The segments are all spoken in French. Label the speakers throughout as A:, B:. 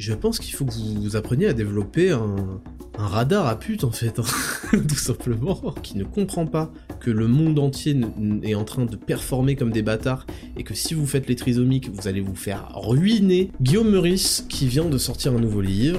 A: je pense qu'il faut que vous appreniez à développer un, radar à pute en fait, hein. tout simplement, qui ne comprend pas que le monde entier est en train de performer comme des bâtards et que si vous faites les trisomiques, vous allez vous faire ruiner. Guillaume Meurice qui vient de sortir un nouveau livre.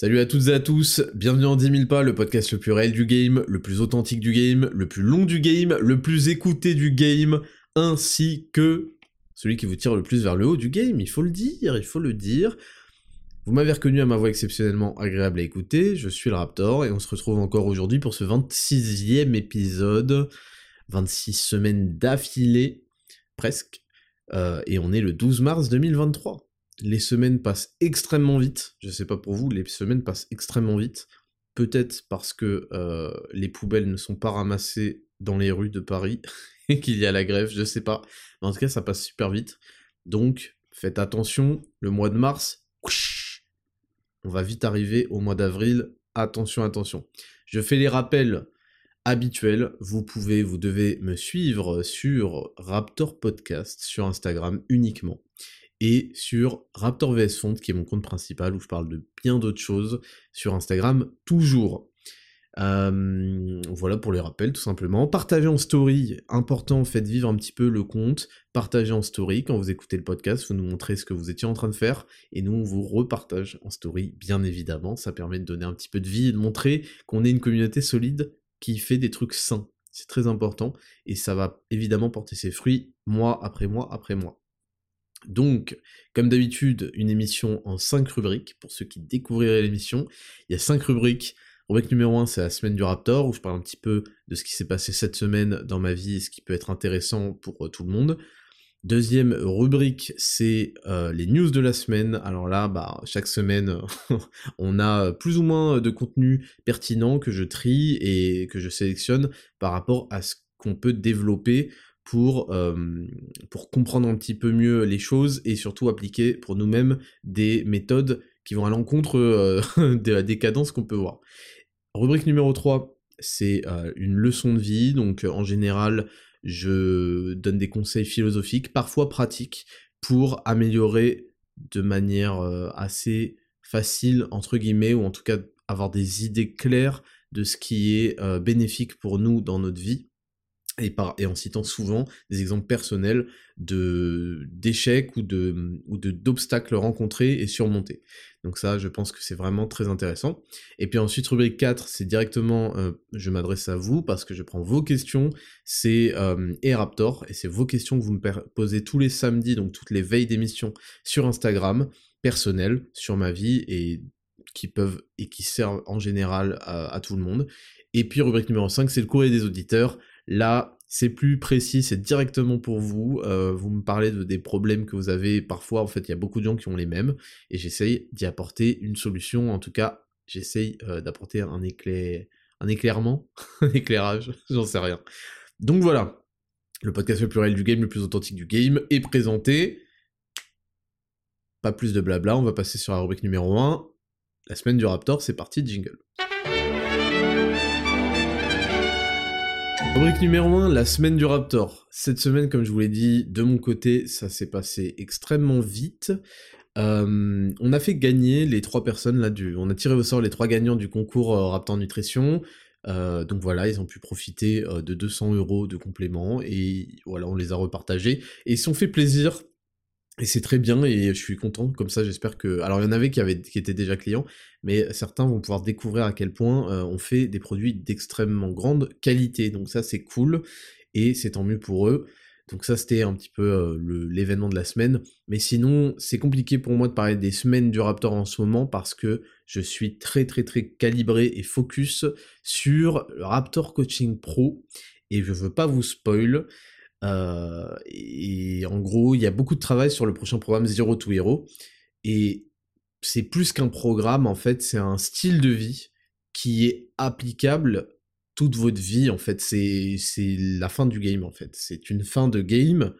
A: Salut à toutes et à tous, bienvenue en 10 000 pas, le podcast le plus réel du game, le plus authentique du game, le plus long du game, le plus écouté du game, ainsi que celui qui vous tire le plus vers le haut du game, il faut le dire, il faut le dire. Vous m'avez reconnu à ma voix exceptionnellement agréable à écouter, je suis le Raptor, et on se retrouve encore aujourd'hui pour ce 26e épisode, 26 semaines d'affilée, presque, euh, et on est le 12 mars 2023 les semaines passent extrêmement vite. Je sais pas pour vous, les semaines passent extrêmement vite. Peut-être parce que euh, les poubelles ne sont pas ramassées dans les rues de Paris et qu'il y a la grève, je sais pas. en tout cas, ça passe super vite. Donc, faites attention, le mois de mars, on va vite arriver au mois d'avril. Attention, attention. Je fais les rappels habituels. Vous pouvez, vous devez me suivre sur Raptor Podcast sur Instagram uniquement et sur Raptor VS Font, qui est mon compte principal, où je parle de bien d'autres choses, sur Instagram, toujours. Voilà pour les rappels, tout simplement. Partagez en story, important, faites vivre un petit peu le compte. Partagez en story, quand vous écoutez le podcast, vous nous montrez ce que vous étiez en train de faire, et nous, on vous repartage en story, bien évidemment. Ça permet de donner un petit peu de vie et de montrer qu'on est une communauté solide qui fait des trucs sains. C'est très important, et ça va évidemment porter ses fruits mois après mois après mois. Donc, comme d'habitude, une émission en 5 rubriques, pour ceux qui découvriraient l'émission. Il y a 5 rubriques. Rubrique numéro 1, c'est la semaine du Raptor, où je parle un petit peu de ce qui s'est passé cette semaine dans ma vie et ce qui peut être intéressant pour euh, tout le monde. Deuxième rubrique, c'est euh, les news de la semaine. Alors là, bah, chaque semaine, on a plus ou moins de contenu pertinent que je trie et que je sélectionne par rapport à ce qu'on peut développer pour, pour comprendre un petit peu mieux les choses et surtout appliquer pour nous-mêmes des méthodes qui vont à l'encontre de la décadence qu'on peut voir. Rubrique numéro 3, c'est une leçon de vie, donc en général, je donne des conseils philosophiques, parfois pratiques, pour améliorer de manière assez facile, entre guillemets, ou en tout cas avoir des idées claires de ce qui est bénéfique pour nous dans notre vie et, en citant souvent des exemples personnels de d'échecs ou de ou de d'obstacles rencontrés et surmontés. Donc ça, je pense que c'est vraiment très intéressant. Et puis ensuite, rubrique 4, c'est directement, euh, je m'adresse à vous parce que je prends vos questions, c'est euh, et Raptor, et c'est vos questions que vous me posez tous les samedis, donc toutes les veilles d'émission sur Instagram, personnelles, sur ma vie, et qui peuvent et qui servent en général à, à tout le monde. Et puis rubrique numéro 5, c'est le courrier des auditeurs. Là, c'est plus précis, c'est directement pour vous. Euh, vous me parlez de des problèmes que vous avez. Parfois, en fait, il y a beaucoup de gens qui ont les mêmes. Et j'essaye d'y apporter une solution. En tout cas, j'essaye euh, d'apporter un, éclair... un éclairement, un éclairage, j'en sais rien. Donc voilà, le podcast le plus réel du game, le plus authentique du game, est présenté. Pas plus de blabla, on va passer sur la rubrique numéro 1. La semaine du Raptor, c'est parti, jingle. Numéro 1, la semaine du Raptor. Cette semaine, comme je vous l'ai dit, de mon côté, ça s'est passé extrêmement vite. Euh, on a fait gagner les trois personnes là du. On a tiré au sort les trois gagnants du concours euh, Raptor Nutrition. Euh, donc voilà, ils ont pu profiter de 200 euros de compléments et voilà, on les a repartagés et ils se sont fait plaisir et c'est très bien et je suis content, comme ça j'espère que... Alors il y en avait qui, étaient déjà clients, mais certains vont pouvoir découvrir à quel point euh, on fait des produits d'extrêmement grande qualité, donc ça c'est cool, et c'est tant mieux pour eux. Donc ça c'était un petit peu euh, l'événement de la semaine, mais sinon c'est compliqué pour moi de parler des semaines du Raptor en ce moment parce que je suis très très très calibré et focus sur le Raptor Coaching Pro, et je veux pas vous spoil, euh, et en gros, il y a beaucoup de travail sur le prochain programme Zero to Hero. Et c'est plus qu'un programme, en fait, c'est un style de vie qui est applicable toute votre vie, en fait. C'est la fin du game, en fait. C'est une fin de game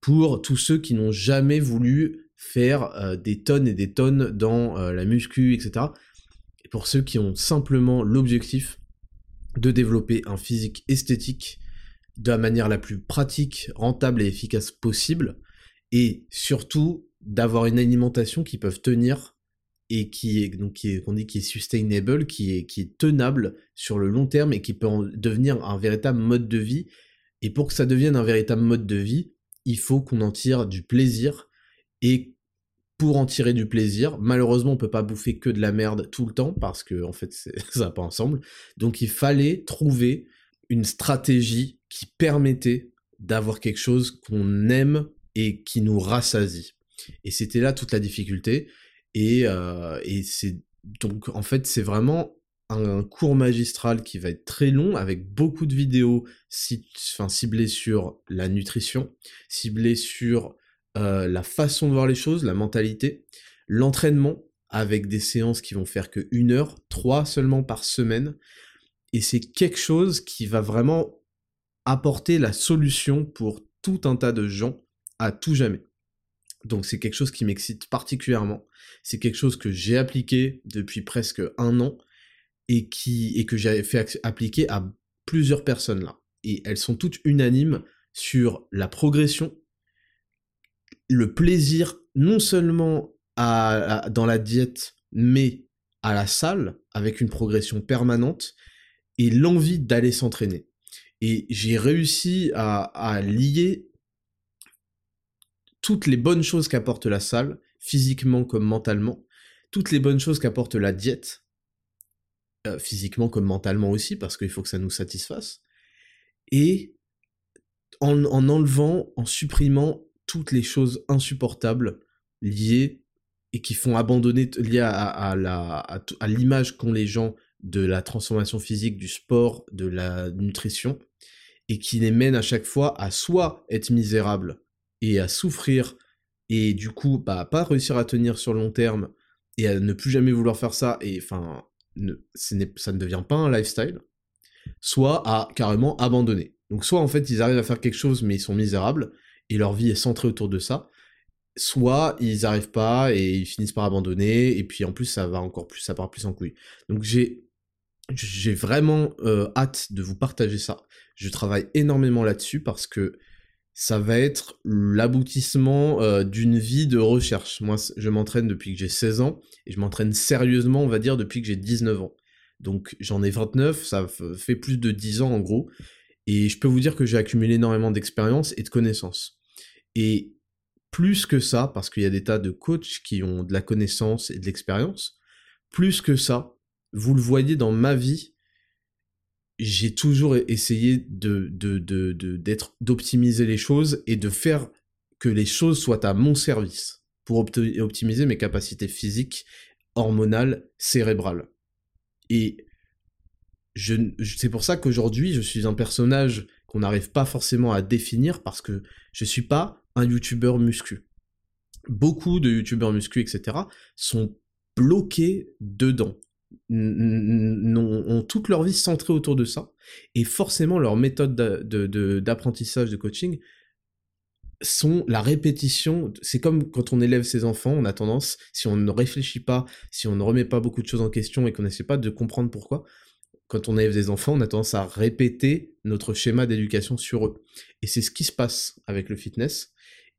A: pour tous ceux qui n'ont jamais voulu faire euh, des tonnes et des tonnes dans euh, la muscu, etc. Et pour ceux qui ont simplement l'objectif de développer un physique esthétique de la manière la plus pratique, rentable et efficace possible, et surtout d'avoir une alimentation qui peut tenir et qui est donc dit qui est sustainable, qui est qui est tenable sur le long terme et qui peut devenir un véritable mode de vie. Et pour que ça devienne un véritable mode de vie, il faut qu'on en tire du plaisir et pour en tirer du plaisir, malheureusement on peut pas bouffer que de la merde tout le temps parce que en fait ça va pas ensemble. Donc il fallait trouver une stratégie qui permettait d'avoir quelque chose qu'on aime et qui nous rassasie. Et c'était là toute la difficulté. Et, euh, c'est donc en fait c'est vraiment un, cours magistral qui va être très long avec beaucoup de vidéos enfin, ciblées sur la nutrition, ciblées sur euh, la façon de voir les choses, la mentalité, l'entraînement avec des séances qui vont faire que une heure, trois seulement par semaine. Et c'est quelque chose qui va vraiment apporter la solution pour tout un tas de gens à tout jamais. Donc c'est quelque chose qui m'excite particulièrement. C'est quelque chose que j'ai appliqué depuis presque un an et qui et que j'ai fait appliquer à plusieurs personnes là. Et elles sont toutes unanimes sur la progression, le plaisir non seulement dans la diète, mais à la salle avec une progression permanente et l'envie d'aller s'entraîner. Et j'ai réussi à lier toutes les bonnes choses qu'apporte la salle, physiquement comme mentalement, toutes les bonnes choses qu'apporte la diète, euh, physiquement comme mentalement aussi, parce qu'il faut que ça nous satisfasse, et en, enlevant, en supprimant toutes les choses insupportables liées et qui font abandonner, liées à, à l'image qu'ont les gens de la transformation physique, du sport, de la nutrition, et qui les mènent à chaque fois à soit être misérables et à souffrir et du coup bah, pas réussir à tenir sur le long terme et à ne plus jamais vouloir faire ça et enfin ça ne devient pas un lifestyle soit à carrément abandonner. Donc soit en fait ils arrivent à faire quelque chose mais ils sont misérables et leur vie est centrée autour de ça soit ils arrivent pas et ils finissent par abandonner et puis en plus ça va encore plus ça part plus en couille. Donc j'ai j'ai vraiment hâte de vous partager ça je travaille énormément là-dessus parce que ça va être l'aboutissement d'une vie de recherche. Moi, je m'entraîne depuis que j'ai 16 ans, et je m'entraîne sérieusement, on va dire, depuis que j'ai 19 ans. Donc j'en ai 29, ça fait plus de 10 ans en gros, et je peux vous dire que j'ai accumulé énormément d'expérience et de connaissances. Et plus que ça, parce qu'il y a des tas de coachs qui ont de la connaissance et de l'expérience, plus que ça, vous le voyez dans ma vie, j'ai toujours essayé de, d'être, d'optimiser les choses et de faire que les choses soient à mon service pour optimiser mes capacités physiques, hormonales, cérébrales. Et c'est pour ça qu'aujourd'hui, je suis un personnage qu'on n'arrive pas forcément à définir parce que je suis pas un youtubeur muscu. Beaucoup de youtubeurs muscu, etc., sont bloqués dedans ont toute leur vie centrée autour de ça, et forcément leur méthode d'apprentissage, de, coaching sont la répétition. C'est comme quand on élève ses enfants, on a tendance, si on ne réfléchit pas, si on ne remet pas beaucoup de choses en question et qu'on n'essaie pas de comprendre pourquoi, quand on élève des enfants, on a tendance à répéter notre schéma d'éducation sur eux. Et c'est ce qui se passe avec le fitness.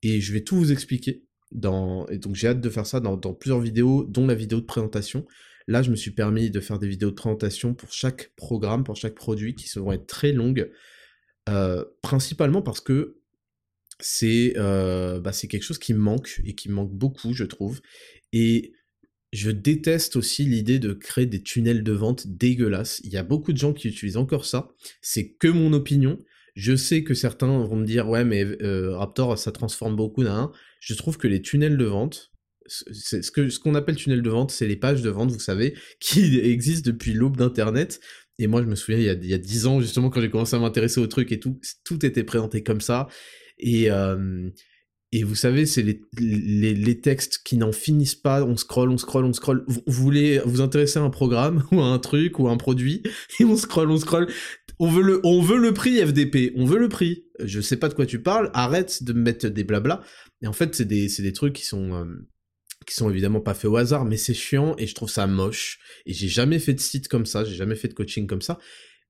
A: Et je vais tout vous expliquer. Dans... Et donc j'ai hâte de faire ça dans plusieurs vidéos, dont la vidéo de présentation. Là, je me suis permis de faire des vidéos de présentation pour chaque programme, pour chaque produit, qui vont être très longues, euh, principalement parce que euh, bah, c'est quelque chose qui me manque, et qui me manque beaucoup, je trouve. Et je déteste aussi l'idée de créer des tunnels de vente dégueulasses. Il y a beaucoup de gens qui utilisent encore ça. C'est que mon opinion. Je sais que certains vont me dire ouais mais euh, Raptor ça transforme beaucoup d'un. Je trouve que les tunnels de vente, ce que ce qu'on appelle tunnel de vente, c'est les pages de vente, vous savez, qui existent depuis l'aube d'Internet. Et moi, je me souviens, il y a, il y a 10 ans, justement, quand j'ai commencé à m'intéresser au truc et tout, tout était présenté comme ça. Et, euh, Et vous savez, c'est les, les, textes qui n'en finissent pas, on scroll, on scroll, on scroll. Vous, voulez vous intéresser à un programme, ou à un truc, ou à un produit, et on scroll, on scroll. On veut le, on veut le prix FDP, on veut le prix. Je sais pas de quoi tu parles, arrête de me mettre des blabla. Et en fait, c'est des, des trucs qui sont... Euh, qui sont évidemment pas faits au hasard, mais c'est chiant et je trouve ça moche. Et j'ai jamais fait de site comme ça, j'ai jamais fait de coaching comme ça.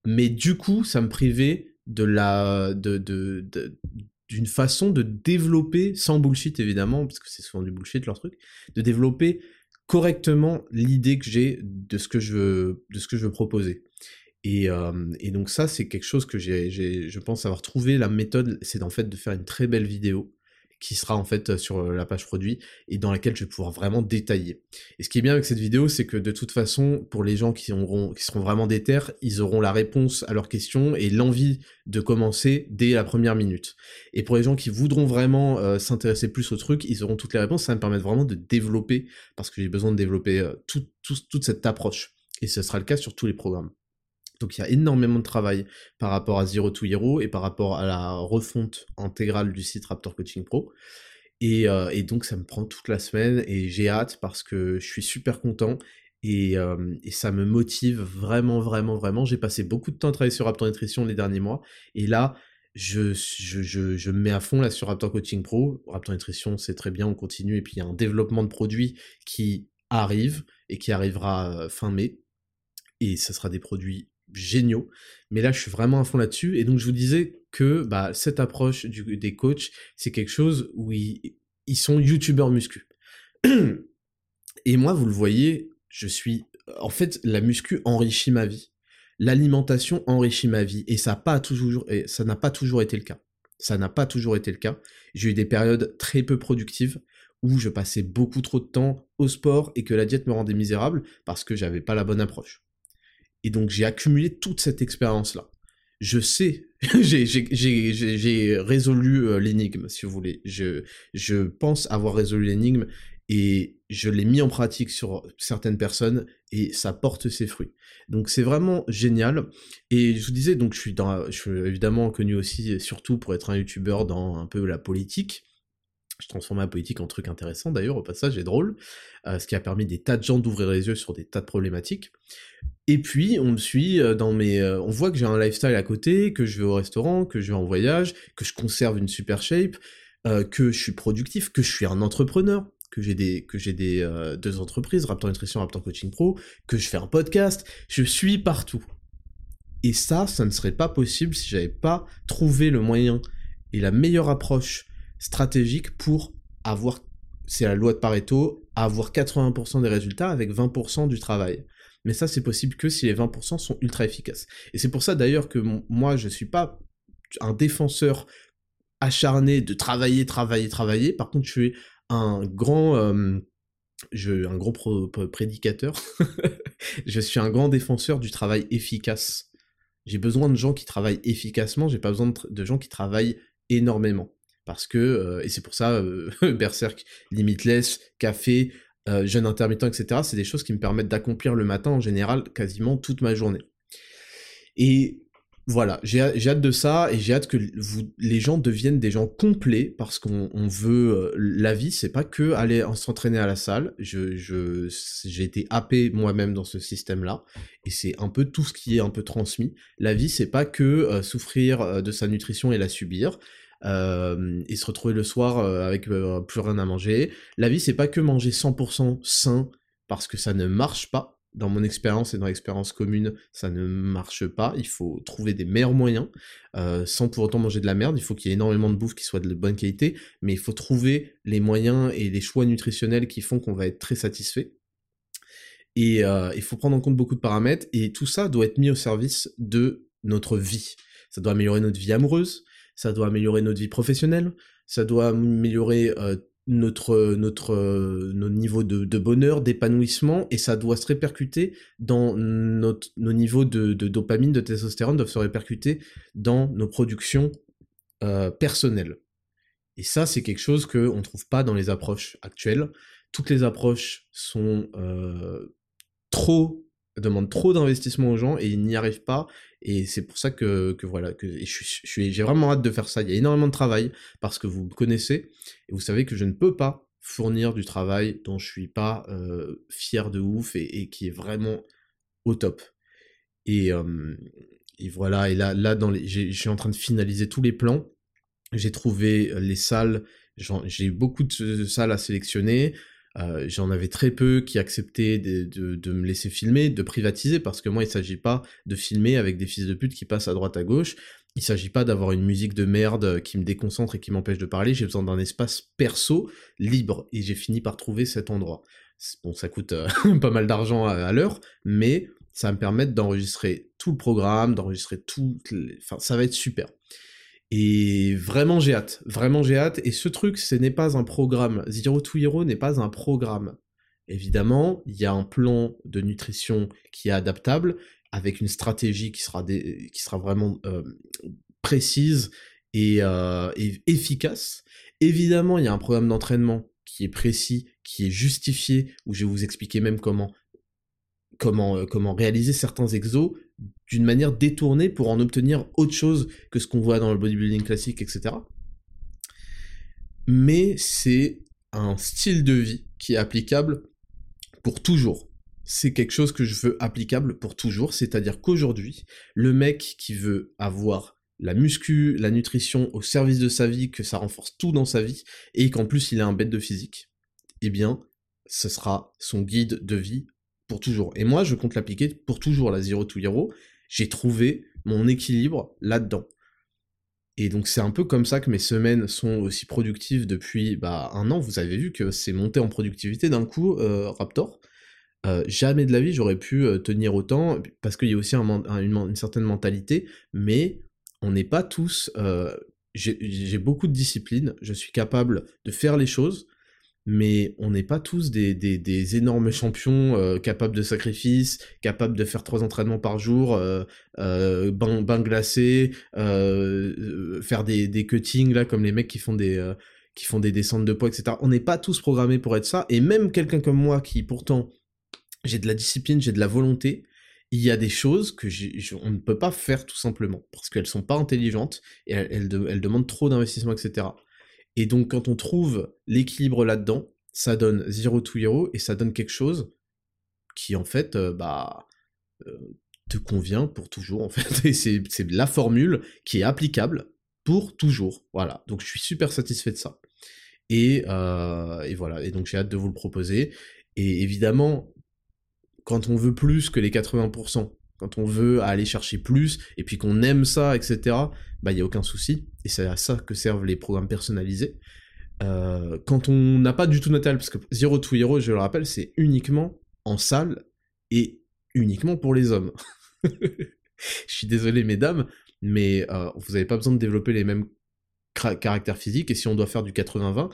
A: Mais du coup, ça me privait de la, de, de, d'une façon de développer, sans bullshit évidemment, parce que c'est souvent du bullshit leur truc, de développer correctement l'idée que j'ai de ce que je veux, de ce que je veux proposer. Et, euh, et donc ça, c'est quelque chose que j'ai, je pense avoir trouvé la méthode, c'est en fait de faire une très belle vidéo qui sera en fait sur euh, la page produit et dans laquelle je vais pouvoir vraiment détailler. Et ce qui est bien avec cette vidéo, c'est que de toute façon, pour les gens qui, seront vraiment déter, ils auront la réponse à leurs questions et l'envie de commencer dès la première minute. Et pour les gens qui voudront vraiment euh, s'intéresser plus au truc, ils auront toutes les réponses. Ça va me permettre vraiment de développer, parce que j'ai besoin de développer euh, toute cette approche. Et ce sera le cas sur tous les programmes. Donc il y a énormément de travail par rapport à Zero to Hero et par rapport à la refonte intégrale du site Raptor Coaching Pro. Et, euh, donc ça me prend toute la semaine et j'ai hâte parce que je suis super content et, euh, ça me motive vraiment, vraiment, vraiment. J'ai passé beaucoup de temps à travailler sur Raptor Nutrition les derniers mois et là, je, je, je, me mets à fond là sur Raptor Coaching Pro. Raptor Nutrition, c'est très bien, on continue. Et puis il y a un développement de produits qui arrive et qui arrivera euh, fin mai. Et ce sera des produits géniaux. Mais là, je suis vraiment à fond là-dessus. Et donc, je vous disais que bah, cette approche des coachs, c'est quelque chose où ils, sont youtubeurs muscu. Et moi, vous le voyez, je suis... En fait, la muscu enrichit ma vie. L'alimentation enrichit ma vie. Et ça n'a pas toujours, et ça n'a pas toujours été le cas. Ça n'a pas toujours été le cas. J'ai eu des périodes très peu productives où je passais beaucoup trop de temps au sport et que la diète me rendait misérable parce que j'avais pas la bonne approche. Et donc j'ai accumulé toute cette expérience-là. Je sais, j'ai résolu euh, l'énigme, si vous voulez. Je, je pense avoir résolu l'énigme et je l'ai mis en pratique sur certaines personnes et ça porte ses fruits. Donc c'est vraiment génial. Et je vous disais, donc je suis, dans, je suis évidemment connu aussi, surtout pour être un youtubeur dans un peu la politique. Je transforme la politique en truc intéressant d'ailleurs, au passage, et drôle, euh, ce qui a permis des tas de gens d'ouvrir les yeux sur des tas de problématiques. Et puis, on me suit euh, dans mes... Euh, on voit que j'ai un lifestyle à côté, que je vais au restaurant, que je vais en voyage, que je conserve une super shape, que je suis productif, que je suis un entrepreneur, que j'ai des, que j'ai des deux entreprises, Raptor Nutrition, Raptor Coaching Pro, que je fais un podcast, je suis partout. Et ça, ça ne serait pas possible si j'avais pas trouvé le moyen et la meilleure approche stratégique pour avoir, c'est la loi de Pareto, avoir 80% des résultats avec 20% du travail. Mais ça, c'est possible que si les 20% sont ultra efficaces. Et c'est pour ça d'ailleurs que moi, je suis pas un défenseur acharné de travailler, travailler, travailler. Par contre, je suis un grand, euh, je, un gros prédicateur. je suis un grand défenseur du travail efficace. J'ai besoin de gens qui travaillent efficacement. J'ai pas besoin de gens qui travaillent énormément parce que, euh, et c'est pour ça, euh, Berserk, Limitless, Café, euh, Jeûne intermittent, etc., c'est des choses qui me permettent d'accomplir le matin en général quasiment toute ma journée. Et voilà, j'ai hâte de ça et j'ai hâte que vous, les gens deviennent des gens complets parce qu'on veut la vie, c'est pas que aller s'entraîner à la salle. Je j'ai été happé moi-même dans ce système-là et c'est un peu tout ce qui est un peu transmis. La vie, c'est pas que souffrir de sa nutrition et la subir. Euh, et se retrouver le soir euh, avec euh, plus rien à manger. La vie, c'est pas que manger 100% sain, parce que ça ne marche pas. Dans mon expérience et dans l'expérience commune, ça ne marche pas. Il faut trouver des meilleurs moyens, sans pour autant manger de la merde. Il faut qu'il y ait énormément de bouffe qui soit de bonne qualité, mais il faut trouver les moyens et les choix nutritionnels qui font qu'on va être très satisfait. Et il faut prendre en compte beaucoup de paramètres, et tout ça doit être mis au service de notre vie. Ça doit améliorer notre vie amoureuse, ça doit améliorer notre vie professionnelle, ça doit améliorer euh, notre, notre, euh, notre niveau de, bonheur, d'épanouissement, et ça doit se répercuter dans notre, nos niveaux de, dopamine, de testostérone, doivent se répercuter dans nos productions euh, personnelles. Et ça, c'est quelque chose qu'on ne trouve pas dans les approches actuelles. Toutes les approches sont trop demande trop d'investissement aux gens et ils n'y arrivent pas. Et c'est pour ça que, voilà, que je j'ai vraiment hâte de faire ça. Il y a énormément de travail parce que vous me connaissez et vous savez que je ne peux pas fournir du travail dont je suis pas euh, fier de ouf et, qui est vraiment au top. Et, euh, voilà, et là, là dans les, je suis en train de finaliser tous les plans. J'ai trouvé les salles, j'ai beaucoup de salles à sélectionner. Euh, j'en avais très peu qui acceptaient de, me laisser filmer, de privatiser, parce que moi, il s'agit pas de filmer avec des fils de pute qui passent à droite à gauche. Il s'agit pas d'avoir une musique de merde qui me déconcentre et qui m'empêche de parler. J'ai besoin d'un espace perso libre, et j'ai fini par trouver cet endroit. Bon, ça coûte euh, pas mal d'argent à, l'heure, mais ça va me permettre d'enregistrer tout le programme, d'enregistrer tout. Enfin, ça va être super. Et vraiment j'ai hâte, vraiment j'ai hâte. Et ce truc, ce n'est pas un programme. Zero to Hero n'est pas un programme. Évidemment, il y a un plan de nutrition qui est adaptable, avec une stratégie qui sera, qui sera vraiment euh, précise euh, et, efficace. Évidemment, il y a un programme d'entraînement qui est précis, qui est justifié, où je vais vous expliquer même comment, comment, euh, comment réaliser certains exos d'une manière détournée pour en obtenir autre chose que ce qu'on voit dans le bodybuilding classique, etc. Mais c'est un style de vie qui est applicable pour toujours. C'est quelque chose que je veux applicable pour toujours, c'est-à-dire qu'aujourd'hui, le mec qui veut avoir la muscu, la nutrition au service de sa vie, que ça renforce tout dans sa vie, et qu'en plus il a un bête de physique, eh bien, ce sera son guide de vie pour toujours. Et moi, je compte l'appliquer pour toujours, la Zero to Hero. J'ai trouvé mon équilibre là-dedans. Et donc c'est un peu comme ça que mes semaines sont aussi productives depuis bah, un an. Vous avez vu que c'est monté en productivité d'un coup, euh, Raptor. Euh, jamais de la vie j'aurais pu euh, tenir autant, parce qu'il y a aussi une, certaine mentalité, mais on n'est pas tous... J'ai beaucoup de discipline, je suis capable de faire les choses, mais on n'est pas tous des, énormes champions euh, capables de sacrifice, capables de faire trois entraînements par jour, euh, euh, bain, glacé, faire des, cuttings là comme les mecs qui font des qui font des descentes de poids, etc. On n'est pas tous programmés pour être ça, et même quelqu'un comme moi qui pourtant j'ai de la discipline, j'ai de la volonté, il y a des choses que on ne peut pas faire tout simplement parce qu'elles sont pas intelligentes et elles demandent trop d'investissement, etc. Et donc quand on trouve l'équilibre là-dedans, ça donne Zero to Hero et ça donne quelque chose qui en fait euh, bah euh, te convient pour toujours en fait. Et c'est la formule qui est applicable pour toujours. Voilà. Donc je suis super satisfait de ça. Et, euh, et voilà. Et donc j'ai hâte de vous le proposer. Et évidemment, quand on veut plus que les 80%, quand on veut aller chercher plus, et puis qu'on aime ça, etc., bah il n'y a aucun souci, et c'est à ça que servent les programmes personnalisés. Euh, quand on n'a pas du tout matériel, parce que Zero to Hero, je le rappelle, c'est uniquement en salle, et uniquement pour les hommes. je suis désolé mesdames, mais euh, vous n'avez pas besoin de développer les mêmes caractères physiques, et si on doit faire du 80-20,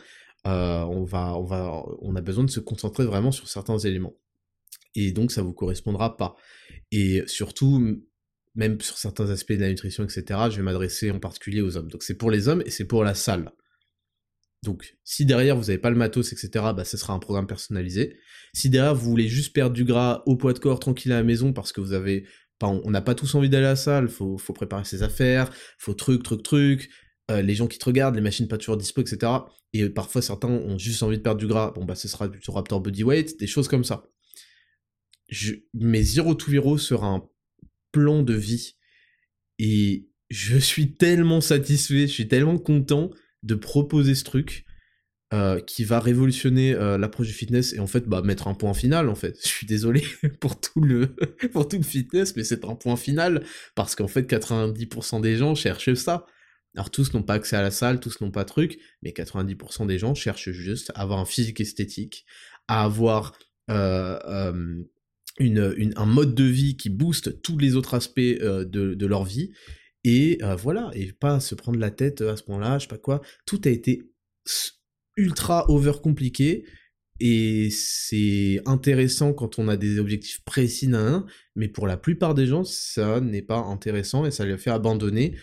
A: euh, on, va, on, va, on a besoin de se concentrer vraiment sur certains éléments et donc ça vous correspondra pas. Et surtout, même sur certains aspects de la nutrition, etc., je vais m'adresser en particulier aux hommes. Donc c'est pour les hommes et c'est pour la salle. Donc si derrière vous n'avez pas le matos, etc., bah ce sera un programme personnalisé. Si derrière vous voulez juste perdre du gras au poids de corps tranquille à la maison parce que vous avez on n'a pas tous envie d'aller à la salle, faut, faut préparer ses affaires, faut truc, truc, truc, euh, les gens qui te regardent, les machines pas toujours dispo, etc. Et parfois certains ont juste envie de perdre du gras, bon bah ce sera plutôt Raptor Bodyweight, des choses comme ça je, mais Zero to Hero sera un plan de vie. Et je suis tellement satisfait, je suis tellement content de proposer ce truc euh, qui va révolutionner euh, l'approche du fitness et en fait bah, mettre un point final en fait. Je suis désolé pour tout le pour tout fitness, mais c'est un point final parce qu'en fait 90% des gens cherchent ça. Alors tous n'ont pas accès à la salle, tous n'ont pas truc, mais 90% des gens cherchent juste à avoir un physique esthétique, à avoir euh, un mode de vie qui booste tous les autres aspects euh, de, leur vie. Et euh, voilà, et pas se prendre la tête à ce point-là, je sais pas quoi. Tout a été ultra over compliqué. Et c'est intéressant quand on a des objectifs précis mais pour la plupart des gens, ça n'est pas intéressant et ça les fait abandonner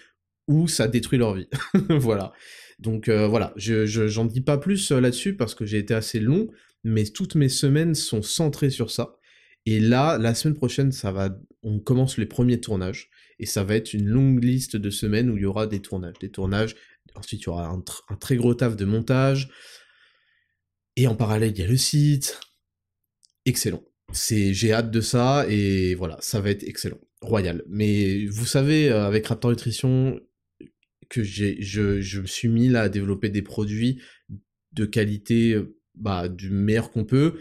A: ou ça détruit leur vie. voilà. Donc euh, voilà, je, j'en dis pas plus là-dessus parce que j'ai été assez long, mais toutes mes semaines sont centrées sur ça. Et là, la semaine prochaine, ça va, on commence les premiers tournages, et ça va être une longue liste de semaines où il y aura des tournages, des tournages. Ensuite, il y aura un, très gros taf de montage. Et en parallèle, il y a le site. Excellent. J'ai hâte de ça et voilà, ça va être excellent, royal. Mais vous savez, euh, avec Raptor Nutrition, que je, je me suis mis là à développer des produits de qualité, bah, du meilleur qu'on peut.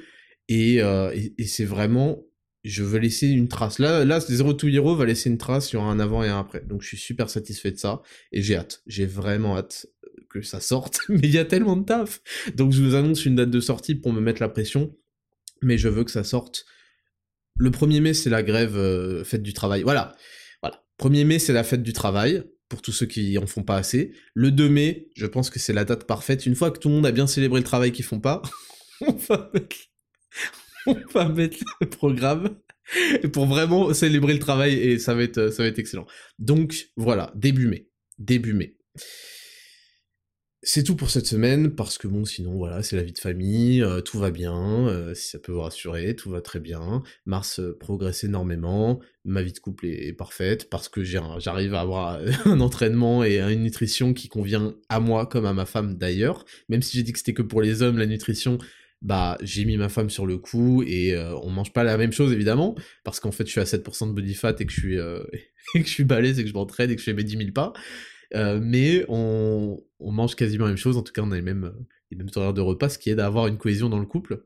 A: Et, euh, et, c'est vraiment, je veux laisser une trace. Là, là, Zero to Hero va laisser une trace sur un avant et un après. Donc je suis super satisfait de ça et j'ai hâte. J'ai vraiment hâte que ça sorte. Mais il y a tellement de taf. Donc je vous annonce une date de sortie pour me mettre la pression mais je veux que ça sorte. Le 1er mai, c'est la grève euh, fête du travail. Voilà. Voilà. 1er mai, c'est la fête du travail, pour tous ceux qui en font pas assez. Le 2 mai, je pense que c'est la date parfaite. Une fois que tout le monde a bien célébré le travail qu'ils font pas, on va mettre, on va mettre le programme pour vraiment célébrer le travail et ça va être, ça va être excellent. Donc, voilà, début mai. Début mai. C'est tout pour cette semaine, parce que bon, sinon, voilà, c'est la vie de famille, euh, tout va bien, euh, si ça peut vous rassurer, tout va très bien. Mars euh, progresse énormément, ma vie de couple est, parfaite, parce que j'arrive à avoir un entraînement et une nutrition qui convient à moi comme à ma femme d'ailleurs. Même si j'ai dit que c'était que pour les hommes, la nutrition, bah j'ai mis ma femme sur le coup et on mange pas la même chose évidemment parce qu'en fait je suis à 7% de body fat et que je suis et que je suis balèze et que je m'entraîne et que je fais mes 10 000 pas euh, mais on, on, mange quasiment la même chose, en tout cas on a les mêmes, euh, les mêmes horaires de repas, ce qui aide à avoir une cohésion dans le couple.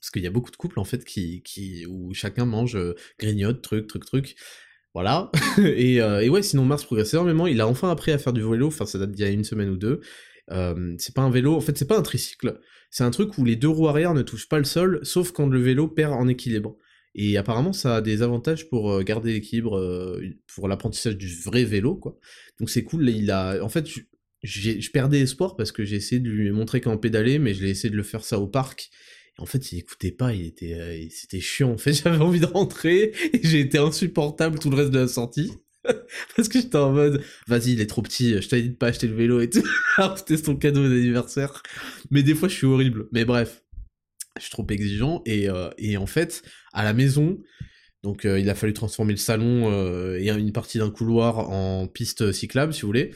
A: Parce qu'il y a beaucoup de couples en fait qui, qui où chacun mange, euh, grignote, truc, truc, truc. Voilà. et, et, ouais, sinon Mars progresse énormément. Il a enfin appris à faire du vélo, enfin ça date d'il y a une semaine ou deux. Euh, c'est pas un vélo, en fait c'est pas un tricycle. C'est un truc où les deux roues arrière ne touchent pas le sol, sauf quand le vélo perd en équilibre. Et apparemment, ça a des avantages pour euh, garder l'équilibre, euh, pour l'apprentissage du vrai vélo, quoi. Donc c'est cool. Il a, en fait, je perdais espoir parce que j'ai essayé de lui montrer comment pédaler, mais je l'ai essayé de le faire ça au parc. Et en fait, il écoutait pas, il était, c'était chiant. En fait, j'avais envie de rentrer et j'ai été insupportable tout le reste de la sortie. parce que j'étais en mode, vas-y, il est trop petit, je t'avais dit de pas acheter le vélo et tout. Alors c'était son cadeau d'anniversaire. Mais des fois, je suis horrible. Mais bref, je suis trop exigeant et, euh, et, en fait à la maison donc euh, il a fallu transformer le salon euh, et une partie d'un couloir en piste cyclable si vous voulez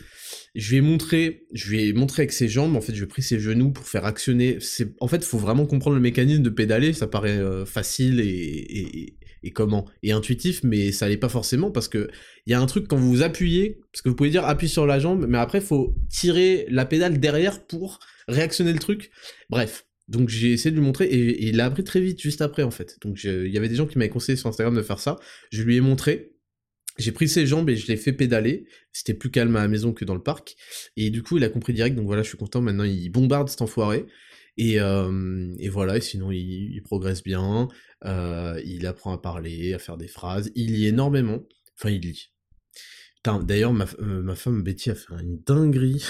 A: je lui ai montré je lui ai montré avec ses jambes en fait je lui ai pris ses genoux pour faire actionner en fait il faut vraiment comprendre le mécanisme de pédaler ça paraît facile et, et, et, comment et intuitif mais ça l'est pas forcément parce que il y a un truc quand vous vous appuyez parce que vous pouvez dire appuie sur la jambe mais après faut tirer la pédale derrière pour réactionner le truc bref donc j'ai essayé de lui montrer et, il l'a appris très vite juste après en fait. Donc il y avait des gens qui m'avaient conseillé sur Instagram de faire ça. Je lui ai montré. J'ai pris ses jambes et je l'ai fait pédaler. C'était plus calme à la maison que dans le parc. Et du coup, il a compris direct. Donc voilà, je suis content. Maintenant, il bombarde cet enfoiré. Et, euh, voilà, et sinon il, progresse bien, euh, il apprend à parler, à faire des phrases, il lit énormément, enfin il lit. D'ailleurs, ma, euh, ma femme Betty a fait une dinguerie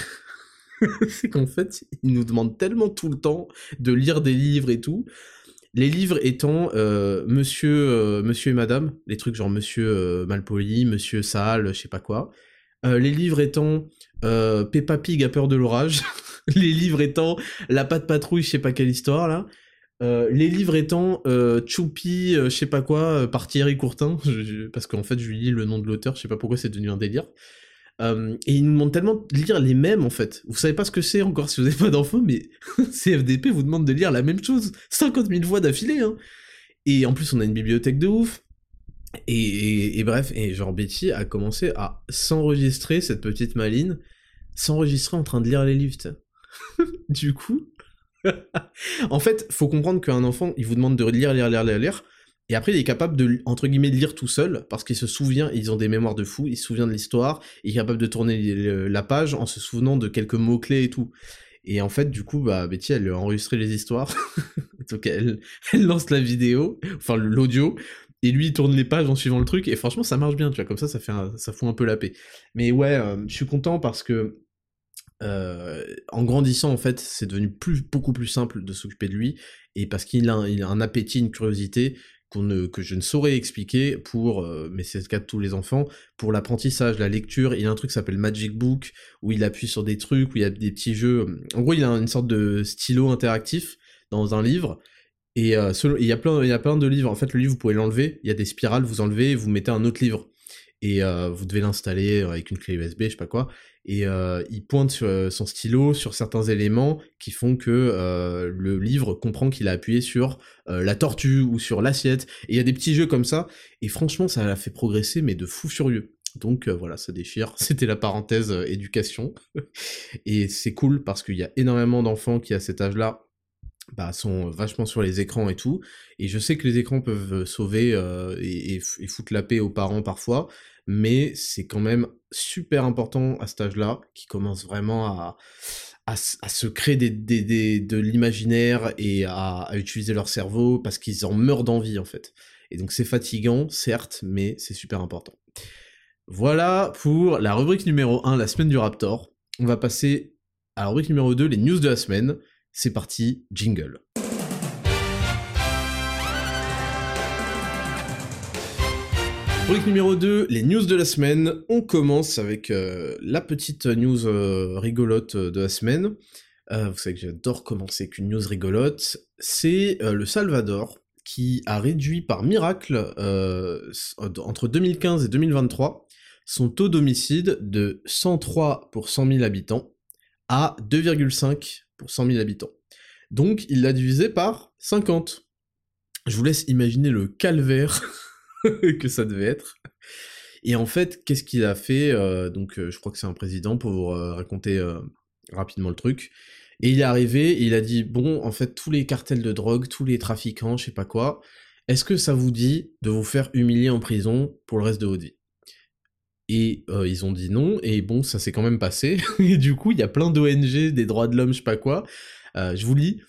A: c'est qu'en fait, ils nous demandent tellement tout le temps de lire des livres et tout. Les livres étant euh, Monsieur, Monsieur et Madame, les trucs genre Monsieur Malpoli, Monsieur Sale, je sais pas quoi. les livres étant Peppa Pig a peur de l'orage. les livres étant La patte patrouille, je sais pas quelle histoire là. Les livres étant Choupi, je sais pas quoi, par Thierry Courtin, parce qu'en fait je lui lis le nom de l'auteur, je sais pas pourquoi c'est devenu un délire. Euh, et ils nous demandent tellement de lire les mêmes en fait. Vous savez pas ce que c'est encore si vous n'avez pas d'enfants, mais CFDP vous demande de lire la même chose 50 000 fois d'affilée. Hein. Et en plus, on a une bibliothèque de ouf. Et, bref, et genre Betty a commencé à s'enregistrer, cette petite maline, s'enregistrer en train de lire les livres. du coup, en fait, faut comprendre qu'un enfant, il vous demande de lire, lire, lire, lire, lire. Et après, il est capable de, entre guillemets, lire tout seul, parce qu'il se souvient, ils ont des mémoires de fou, il se souvient de l'histoire, il est capable de tourner la page en se souvenant de quelques mots-clés et tout. Et en fait, du coup, bah, Betty, elle a enregistré les histoires, donc elle, elle lance la vidéo, enfin l'audio, et lui, il tourne les pages en suivant le truc, et franchement, ça marche bien, tu vois, comme ça, ça, fait ça fout un peu la paix. Mais ouais, euh, je suis content parce que euh, en grandissant, en fait, c'est devenu beaucoup plus simple de s'occuper de lui, et parce qu'il a, il un appétit, une curiosité que je ne saurais expliquer pour, euh, mais c'est le cas de tous les enfants, pour l'apprentissage, la lecture, il a un truc qui s'appelle Magic Book, où il appuie sur des trucs, où il y a des petits jeux, en gros il a une sorte de stylo interactif dans un livre, Et il a plein, y a plein de livres. En fait, le livre, vous pouvez l'enlever. Il y a des spirales, vous enlevez, vous mettez un autre livre. Et vous devez l'installer avec une clé USB, je sais pas quoi. Et il pointe sur son stylo sur certains éléments qui font que le livre comprend qu'il a appuyé sur la tortue ou sur l'assiette. Et il y a des petits jeux comme ça. Et franchement, ça l'a fait progresser, mais de fou furieux. Donc voilà, ça déchire. C'était la parenthèse éducation. et c'est cool parce qu'il y a énormément d'enfants qui, à cet âge-là, bah, sont vachement sur les écrans et tout. Et je sais que les écrans peuvent sauver euh, et, foutre la paix aux parents parfois, mais c'est quand même super important à cet âge-là, qui commence vraiment à, à, se créer des, des, de l'imaginaire et à, à, utiliser leur cerveau parce qu'ils en meurent d'envie en fait. Et donc c'est fatigant, certes, mais c'est super important. Voilà pour la rubrique numéro 1, la semaine du Raptor. On va passer à la rubrique numéro 2, les news de la semaine. C'est parti, jingle. Rubrique numéro 2, les news de la semaine. On commence avec euh, la petite news euh, rigolote de la semaine. Euh, vous savez que j'adore commencer avec une news rigolote. C'est le Salvador qui a réduit par miracle entre 2015 et 2023 son taux d'homicide de 103 pour 100 000 habitants à 2,5 pour 100 000 habitants. Donc il l'a divisé par 50. Je vous laisse imaginer le calvaire que ça devait être. Et en fait, qu'est-ce qu'il a fait euh, Donc euh, je crois que c'est un président pour vous euh, raconter rapidement le truc. Et il est arrivé il a dit bon, en fait, tous les cartels de drogue, tous les trafiquants, je sais pas quoi, est-ce que ça vous dit de vous faire humilier en prison pour le reste de votre vie? Et ils ont dit non, et bon, ça s'est quand même passé. et du coup, il y a plein d'ONG, des droits de l'homme, je sais pas quoi. je vous lis.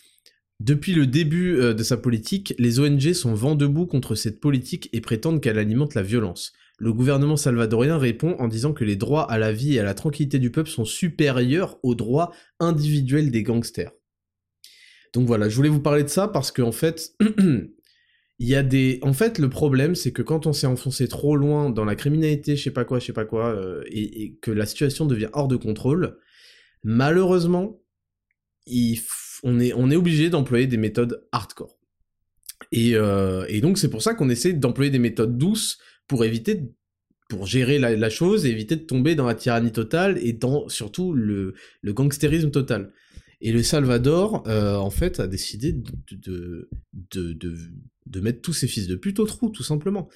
A: Depuis le début de sa politique, les ONG sont vent debout contre cette politique et prétendent qu'elle alimente la violence. Le gouvernement salvadorien répond en disant que les droits à la vie et à la tranquillité du peuple sont supérieurs aux droits individuels des gangsters. Donc voilà, je voulais vous parler de ça parce qu'en en fait, il y a des... En fait, le problème, c'est que quand on s'est enfoncé trop loin dans la criminalité, je sais pas quoi, je sais pas quoi, euh, et, que la situation devient hors de contrôle, malheureusement, on, est, on est obligé d'employer des méthodes hardcore. Et, euh, et donc, c'est pour ça qu'on essaie d'employer des méthodes douces pour éviter pour gérer la, chose et éviter de tomber dans la tyrannie totale et dans surtout le, le gangstérisme total. Et le Salvador, euh, en fait, a décidé de, de, de, mettre tous ses fils de pute au trou, tout simplement.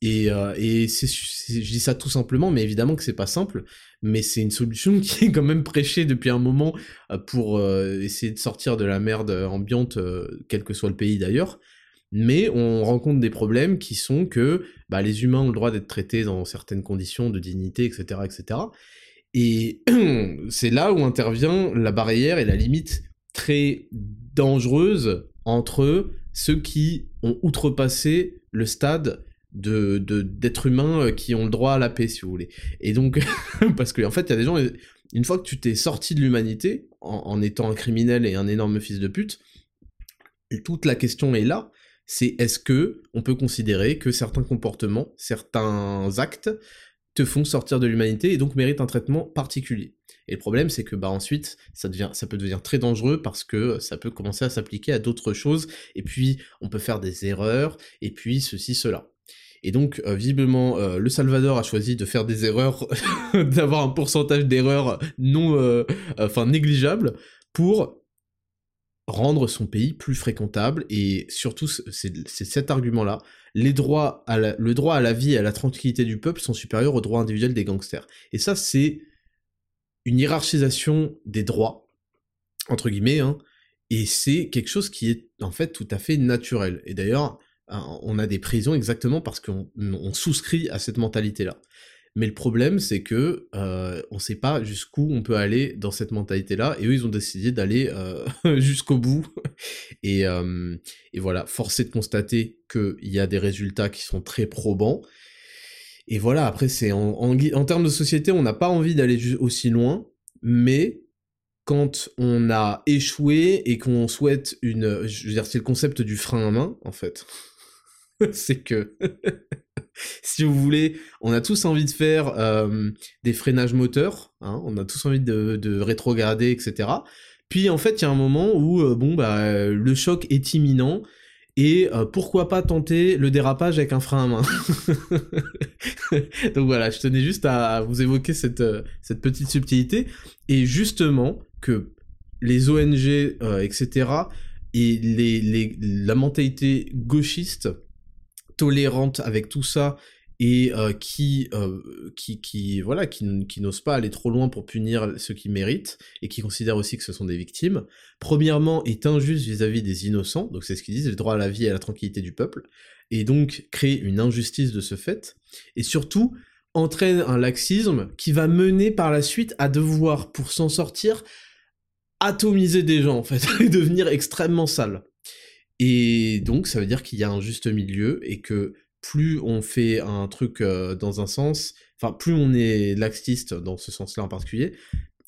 A: Et, euh, et je dis ça tout simplement, mais évidemment que c'est pas simple, mais c'est une solution qui est quand même prêchée depuis un moment euh, pour essayer de sortir de la merde ambiante, quel que soit le pays d'ailleurs. Mais on rencontre des problèmes qui sont que bah, les humains ont le droit d'être traités dans certaines conditions de dignité, etc., etc. Et c'est là où intervient la barrière et la limite très dangereuse entre ceux qui ont outrepassé le stade de d'êtres humains euh, qui ont le droit à la paix, si vous voulez. Et donc, parce qu'en en fait, il y a des gens, une fois que tu t'es sorti de l'humanité, en, étant un criminel et un énorme fils de pute, toute la question est là, c'est est-ce que on peut considérer que certains comportements, certains actes te font sortir de l'humanité et donc méritent un traitement particulier. Et le problème, c'est que bah ensuite, ça devient, ça peut devenir très dangereux parce que ça peut commencer à s'appliquer à d'autres choses. Et puis, on peut faire des erreurs. Et puis, ceci, cela. Et donc, euh, visiblement, euh, le Salvador a choisi de faire des erreurs, d'avoir un pourcentage d'erreurs non, euh, enfin négligeable, pour rendre son pays plus fréquentable. Et surtout, c'est cet argument-là. Les droits le droit à la vie et à la tranquillité du peuple sont supérieurs aux droits individuels des gangsters. Et ça, c'est une hiérarchisation des droits, entre guillemets, hein, et c'est quelque chose qui est en fait tout à fait naturel. Et d'ailleurs, on a des prisons exactement parce qu'on souscrit à cette mentalité-là. Mais le problème, c'est que euh, on ne sait pas jusqu'où on peut aller dans cette mentalité-là, et eux, ils ont décidé d'aller euh, jusqu'au bout. Et, euh, et, voilà, forcé de constater qu'il y a des résultats qui sont très probants, et voilà, après, c'est en, en, termes de société, on n'a pas envie d'aller aussi loin, mais quand on a échoué et qu'on souhaite une... Je veux dire, c'est le concept du frein à main, en fait. c'est que, si vous voulez, on a tous envie de faire euh, des freinages moteurs, hein, on a tous envie de, de, rétrograder, etc. Puis, en fait, il y a un moment où, euh, bon, bah, le choc est imminent, et euh, pourquoi pas tenter le dérapage avec un frein à main? Donc voilà, je tenais juste à vous évoquer cette, petite subtilité, et justement que les ONG, etc., et la mentalité gauchiste, tolérante avec tout ça, et euh, qui, euh, qui, qui, voilà, qui, qui n'osent pas aller trop loin pour punir ceux qui méritent, et qui considèrent aussi que ce sont des victimes, premièrement, est injuste vis-à-vis des innocents, donc c'est ce qu'ils disent, le droit à la vie et à la tranquillité du peuple, et donc crée une injustice de ce fait, et surtout entraîne un laxisme qui va mener par la suite à devoir, pour s'en sortir, atomiser des gens, en fait, et devenir extrêmement sale. Et donc, ça veut dire qu'il y a un juste milieu, et que plus on fait un truc dans un sens, enfin plus on est laxiste dans ce sens-là en particulier,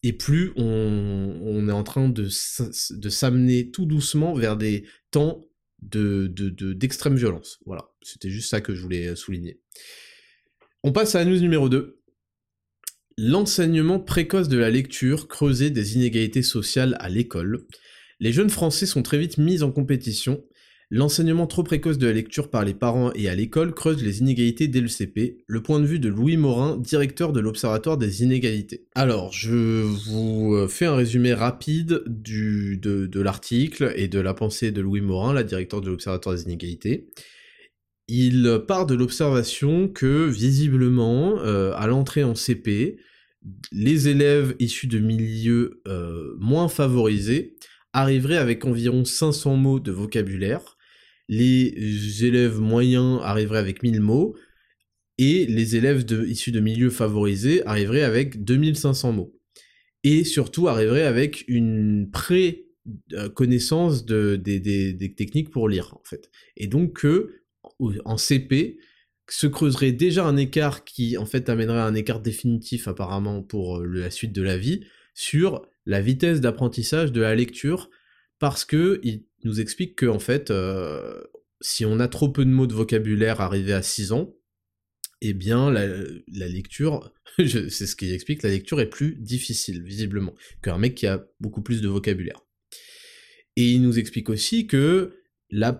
A: et plus on, est en train de, de s'amener tout doucement vers des temps de, d'extrême violence. Voilà, c'était juste ça que je voulais souligner. On passe à la news numéro 2. L'enseignement précoce de la lecture creusait des inégalités sociales à l'école. Les jeunes Français sont très vite mis en compétition L'enseignement trop précoce de la lecture par les parents et à l'école creuse les inégalités dès le CP, le point de vue de Louis Morin, directeur de l'Observatoire des inégalités. Alors, je vous euh, fais un résumé rapide de, l'article et de la pensée de Louis Morin, la directeur de l'Observatoire des inégalités. Il part de l'observation que, visiblement, euh, à l'entrée en CP, les élèves issus de milieux euh, moins favorisés arriveraient avec environ 500 mots de vocabulaire, les élèves moyens arriveraient avec 1000 mots, et les élèves issus de milieux favorisés arriveraient avec 2500 mots. Et surtout arriveraient avec une pré-connaissance des, techniques pour lire, en fait. Et donc que, en CP, se creuserait déjà un écart qui, en fait, amènerait un écart définitif, apparemment, pour euh, la suite de la vie, sur la vitesse d'apprentissage de la lecture, parce que nous explique que en fait, euh, si on a trop peu de mots de vocabulaire arrivé à 6 ans, eh bien la, lecture, c'est ce qu'il explique, la lecture est plus difficile, visiblement, qu'un mec qui a beaucoup plus de vocabulaire. Et il nous explique aussi que,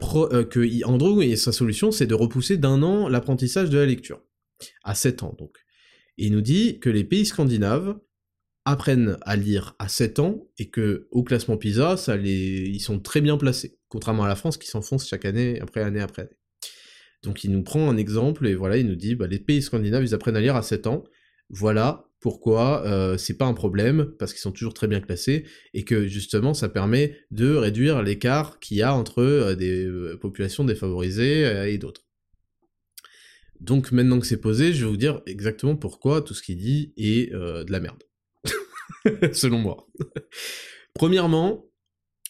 A: pro, euh, Andrew et sa solution, c'est de repousser d'un an l'apprentissage de la lecture, à 7 ans donc. Et il nous dit que les pays scandinaves apprennent à lire à 7 ans et que au classement PISA, ça les... ils sont très bien placés, contrairement à la France qui s'enfonce chaque année après année après année. Donc il nous prend un exemple et voilà, il nous dit bah, les pays scandinaves ils apprennent à lire à 7 ans. Voilà pourquoi euh, c'est pas un problème parce qu'ils sont toujours très bien classés et que justement ça permet de réduire l'écart qu'il y a entre euh, des euh, populations défavorisées et d'autres. Donc maintenant que c'est posé, je vais vous dire exactement pourquoi tout ce qu'il dit est de la merde. selon moi. Premièrement,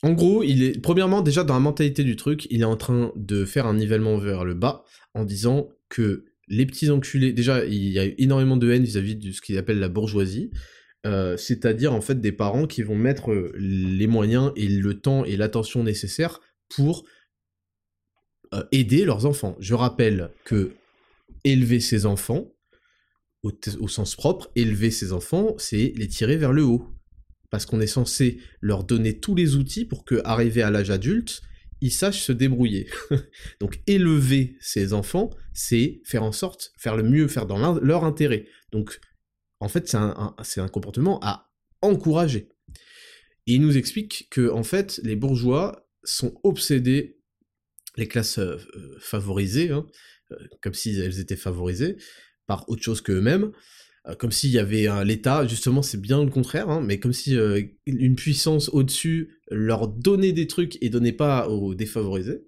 A: en gros, il est, premièrement, déjà dans la mentalité du truc, il est en train de faire un nivellement vers le bas en disant que les petits enculés, déjà, il y a énormément de haine vis-à-vis de ce qu'il appelle la bourgeoisie, euh, c'est-à-dire en fait des parents qui vont mettre les moyens et le temps et l'attention nécessaires pour euh, aider leurs enfants. Je rappelle que élever ses enfants, au, sens propre, élever ses enfants, c'est les tirer vers le haut. Parce qu'on est censé leur donner tous les outils pour que, arrivé à l'âge adulte, ils sachent se débrouiller. Donc élever ses enfants, c'est faire en sorte, faire le mieux, faire dans leur intérêt. Donc en fait, c'est un, un, comportement à encourager. Et il nous explique que en fait, les bourgeois sont obsédés, les classes euh, favorisées, hein, euh, comme si elles étaient favorisées, par autre chose qu'eux-mêmes, euh, comme s'il y avait l'État, justement c'est bien le contraire, hein, mais comme si euh, une puissance au-dessus leur donnait des trucs et donnait pas aux défavorisés.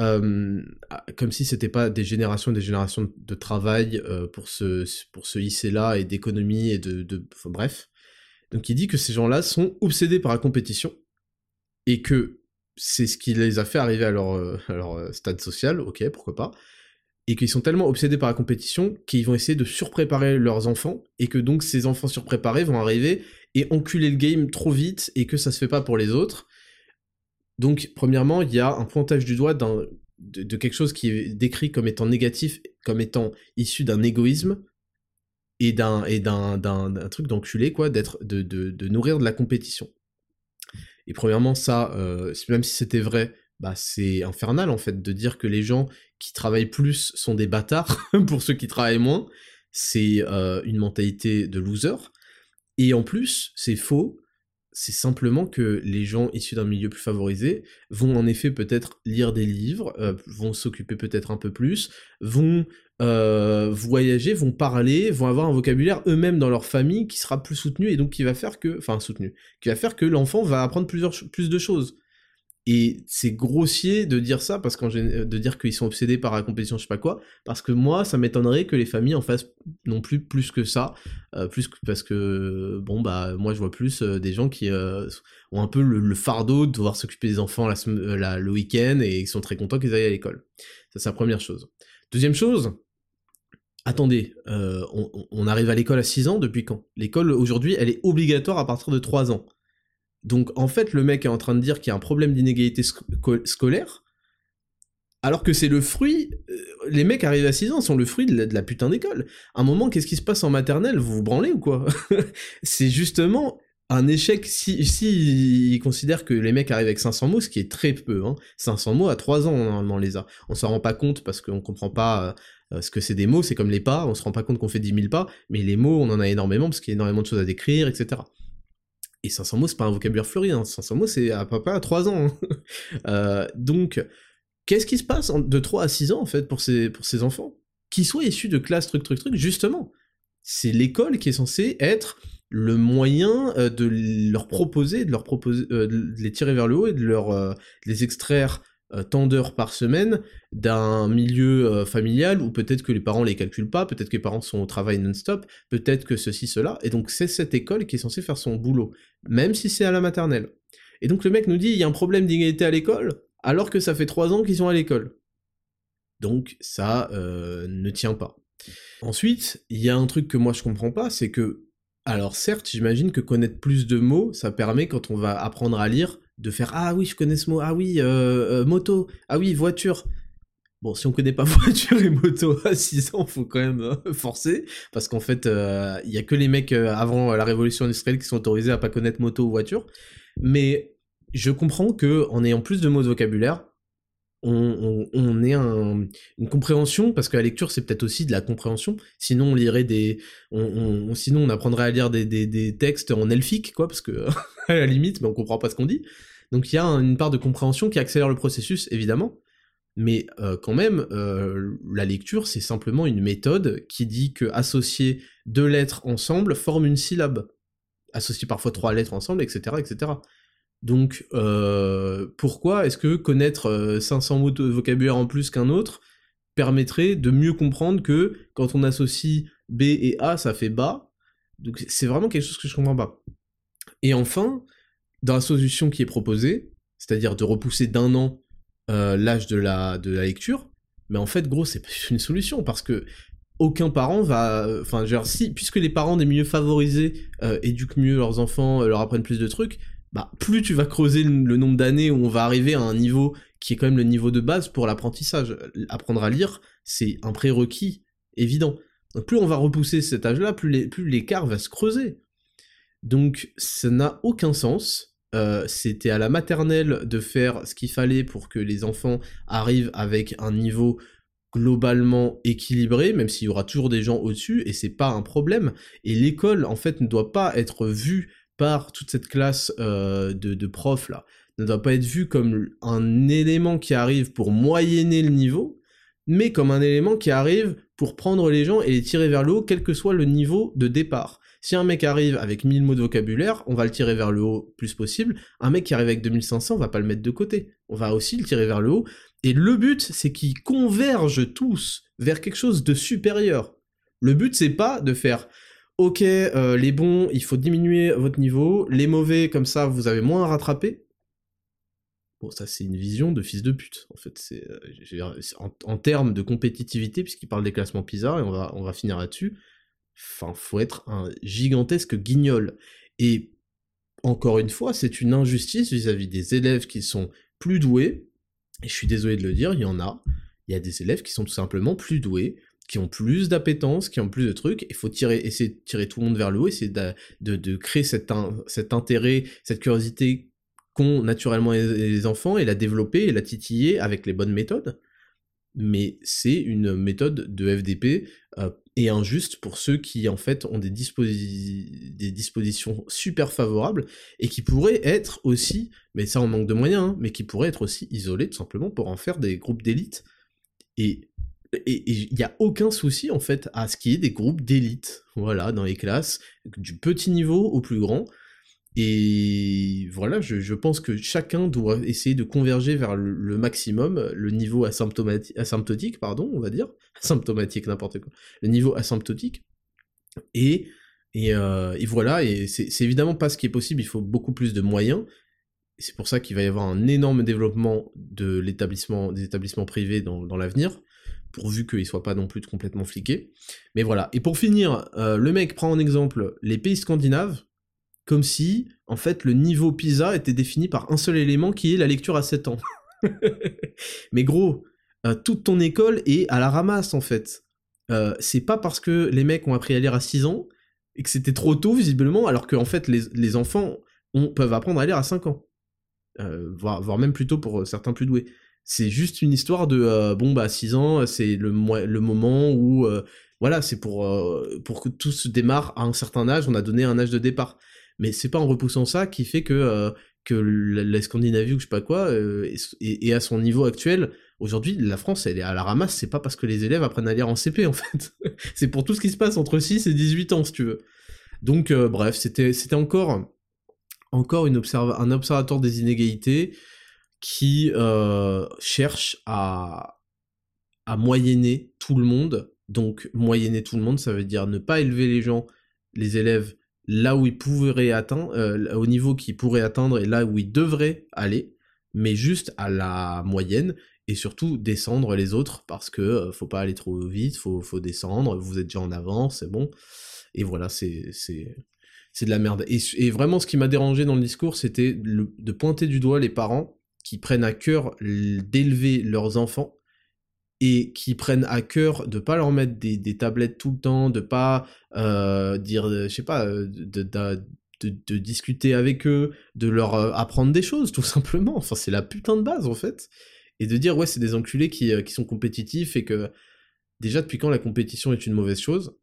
A: Euh, ah, comme si c'était pas des générations et des générations de travail pour se pour se hisser là et d'économie et de, de bref. Donc il dit que ces gens-là sont obsédés par la compétition et que c'est ce qui les a fait arriver à leur, à leur stade social, ok, pourquoi pas, et qu'ils sont tellement obsédés par la compétition qu'ils vont essayer de surpréparer leurs enfants, et que donc ces enfants surpréparés vont arriver et enculer le game trop vite, et que ça se fait pas pour les autres. Donc, premièrement, il y a un pointage du doigt de, de, quelque chose qui est décrit comme étant négatif, comme étant issu d'un égoïsme, et d'un et d'un, truc d'enculé, quoi, d'être, de, nourrir de la compétition. Et premièrement, ça, euh, même si c'était vrai, bah c'est infernal en fait de dire que les gens qui travaillent plus sont des bâtards pour ceux qui travaillent moins. C'est euh, une mentalité de loser. Et en plus, c'est faux. C'est simplement que les gens issus d'un milieu plus favorisé vont en effet peut-être lire des livres, euh, vont s'occuper peut-être un peu plus, vont euh, voyager, vont parler, vont avoir un vocabulaire eux-mêmes dans leur famille qui sera plus soutenu et donc qui va faire que, enfin soutenu, qui va faire que l'enfant va apprendre plusieurs, plus de choses. Et c'est grossier de dire ça, parce qu'en de dire qu'ils sont obsédés par la compétition, je sais pas quoi, parce que moi, ça m'étonnerait que les familles en fassent non plus plus que ça, euh, plus que, parce que, bon, bah, moi, je vois plus euh, des gens qui euh, ont un peu le, fardeau de devoir s'occuper des enfants la, le week-end et ils sont très contents qu'ils aillent à l'école. Ça, c'est la première chose. Deuxième chose, attendez, on, on arrive à l'école à 6 ans depuis quand? L'école, aujourd'hui, elle est obligatoire à partir de 3 ans. Donc en fait, le mec est en train de dire qu'il y a un problème d'inégalité scolaire, alors que c'est le fruit. Euh, les mecs arrivent à 6 ans, sont le fruit de la, putain d'école. À un moment, qu'est-ce qui se passe en maternelle? Vous vous branlez ou quoi? C'est justement un échec si, si ils considèrent que les mecs arrivent avec 500 mots, ce qui est très peu. Hein. 500 mots à 3 ans, normalement, on les a. On s'en rend pas compte parce qu'on comprend pas euh, ce que c'est des mots, c'est comme les pas, on se rend pas compte qu'on fait 10 000 pas, mais les mots, on en a énormément parce qu'il y a énormément de choses à décrire, etc. Et 500 mots, c'est pas un vocabulaire fleuri, hein. 500 mots, c'est à près à 3 ans. Hein. Euh, donc, qu'est-ce qui se passe de 3 à 6 ans, en fait, pour ces, pour ces enfants Qui soient issus de classes truc, truc, truc, justement? C'est l'école qui est censée être le moyen euh, de leur proposer, de leur proposer, euh, de les tirer vers le haut et de leur les extraire tant d'heures par semaine d'un milieu euh, familial où peut-être que les parents les calculent pas, peut-être que les parents sont au travail non-stop, peut-être que ceci, cela, et donc c'est cette école qui est censée faire son boulot, même si c'est à la maternelle. Et donc le mec nous dit, il y a un problème d'inégalité à l'école, alors que ça fait trois ans qu'ils sont à l'école. Donc ça euh, ne tient pas. Ensuite, il y a un truc que moi je comprends pas, c'est que, alors certes, j'imagine que connaître plus de mots, ça permet quand on va apprendre à lire, de faire ah oui je connais ce mot ah oui euh, euh, moto ah oui voiture. Bon si on connaît pas voiture et moto à 6 ans faut quand même euh, forcer parce qu'en fait il y a que les mecs avant la révolution industrielle qui sont autorisés à pas connaître moto ou voiture. Mais je comprends que en ayant plus de mots de vocabulaire on, on, ait une compréhension, parce que la lecture c'est peut-être aussi de la compréhension, sinon on lirait des... On, sinon on apprendrait à lire des, des, textes en elfique, quoi, parce que à la limite, mais on comprend pas ce qu'on dit. Donc il y a une part de compréhension qui accélère le processus, évidemment, mais euh, quand même, euh, la lecture c'est simplement une méthode qui dit que associer deux lettres ensemble forme une syllabe. Associer parfois trois lettres ensemble, etc., etc. Donc, euh, pourquoi est-ce que connaître 500 euh, mots de vocabulaire en plus qu'un autre permettrait de mieux comprendre que quand on associe B et A, ça fait bas? Donc, c'est vraiment quelque chose que je comprends pas. Et enfin, dans la solution qui est proposée, c'est-à-dire de repousser d'un an euh, l'âge de la, de la lecture, mais en fait, gros, c'est pas une solution parce que aucun parent va, enfin, genre, si, puisque les parents des milieux favorisés éduquent mieux leurs enfants, leur apprennent plus de trucs, bah, plus tu vas creuser le, nombre d'années où on va arriver à un niveau qui est quand même le niveau de base pour l'apprentissage. Apprendre à lire, c'est un prérequis évident. Plus on va repousser cet âge-là, plus l'écart va se creuser. Donc ça n'a aucun sens. Euh, c'était à la maternelle de faire ce qu'il fallait pour que les enfants arrivent avec un niveau globalement équilibré, même s'il y aura toujours des gens au-dessus, et c'est pas un problème. Et l'école, en fait, ne doit pas être vue par toute cette classe euh, de, profs là ne doit pas être vu comme un élément qui arrive pour moyenner le niveau, mais comme un élément qui arrive pour prendre les gens et les tirer vers le haut, quel que soit le niveau de départ. Si un mec arrive avec 1000 mots de vocabulaire, on va le tirer vers le haut plus possible. Un mec qui arrive avec 2500, on va pas le mettre de côté. On va aussi le tirer vers le haut. Et le but, c'est qu'ils convergent tous vers quelque chose de supérieur. Le but, c'est pas de faire ok, euh, les bons, il faut diminuer votre niveau, les mauvais, comme ça, vous avez moins à rattraper. Bon, ça, c'est une vision de fils de pute, en fait. Euh, en, termes de compétitivité, puisqu'il parle des classements PISA, et on va, on va finir là-dessus. Enfin, faut être un gigantesque guignol. Et encore une fois, c'est une injustice vis-à-vis des élèves qui sont plus doués. Et je suis désolé de le dire, il y en a. Il y a des élèves qui sont tout simplement plus doués, qui ont plus d'appétence, qui ont plus de trucs, il faut tirer, essayer de tirer tout le monde vers le haut, essayer de, de, créer cet, cet intérêt, cette curiosité qu'ont naturellement les enfants et la développer et la titiller avec les bonnes méthodes. Mais c'est une méthode de FDP euh, et injuste pour ceux qui en fait ont des, des, dispositions super favorables et qui pourraient être aussi, mais ça en manque de moyens, hein, mais qui pourraient être aussi isolés tout simplement pour en faire des groupes d'élite. Et il n'y a aucun souci en fait à ce qu'il y ait des groupes d'élite, voilà, dans les classes, du petit niveau au plus grand, et voilà, je, pense que chacun doit essayer de converger vers le, maximum, le niveau asymptomatique, pardon, on va dire, asymptomatique, n'importe quoi, le niveau asymptotique, et, et, euh, voilà, et c'est évidemment pas ce qui est possible, il faut beaucoup plus de moyens, c'est pour ça qu'il va y avoir un énorme développement de l'établissement, des établissements privés dans, l'avenir, pourvu qu'ils soient pas non plus complètement fliqués. Mais voilà. Et pour finir, euh, le mec prend en exemple les pays scandinaves, comme si, en fait, le niveau PISA était défini par un seul élément qui est la lecture à 7 ans. Mais gros, euh, toute ton école est à la ramasse, en fait. Euh, c'est pas parce que les mecs ont appris à lire à 6 ans, et que c'était trop tôt, visiblement, alors qu'en fait, les, enfants peuvent apprendre à lire à 5 ans. Euh, voire, même plutôt pour certains plus doués. C'est juste une histoire de, bon, bah, 6 ans, c'est le, le moment où voilà, c'est pour, pour que tout se démarre à un certain âge, on a donné un âge de départ mais c'est pas en repoussant ça qui fait que, euh, que la, Scandinavie ou je sais pas quoi euh, est, à son niveau actuel. Aujourd'hui, la France, elle est à la ramasse, c'est pas parce que les élèves apprennent à lire en CP, en fait. c'est pour tout ce qui se passe entre 6 et 18 ans, si tu veux. Donc, euh, bref, c'était encore, encore une un observateur des inégalités qui cherche à, à moyenner tout le monde. Donc, moyenner tout le monde, ça veut dire ne pas élever les gens, les élèves, là où il pourrait atteindre, euh, au niveau qu'il pourrait atteindre et là où il devrait aller, mais juste à la moyenne, et surtout descendre les autres, parce que euh, faut pas aller trop vite, faut, faut descendre, vous êtes déjà en avance, c'est bon. Et voilà, c'est, c'est de la merde. Et, vraiment, ce qui m'a dérangé dans le discours, c'était de pointer du doigt les parents qui prennent à cœur d'élever leurs enfants et qui prennent à cœur de pas leur mettre des, tablettes tout le temps, de pas euh, dire, je sais pas, euh, de, discuter avec eux, de leur euh, apprendre des choses, tout simplement. Enfin, c'est la putain de base, en fait. Et de dire, ouais, c'est des enculés qui sont compétitifs et que, déjà, depuis quand la compétition est une mauvaise chose?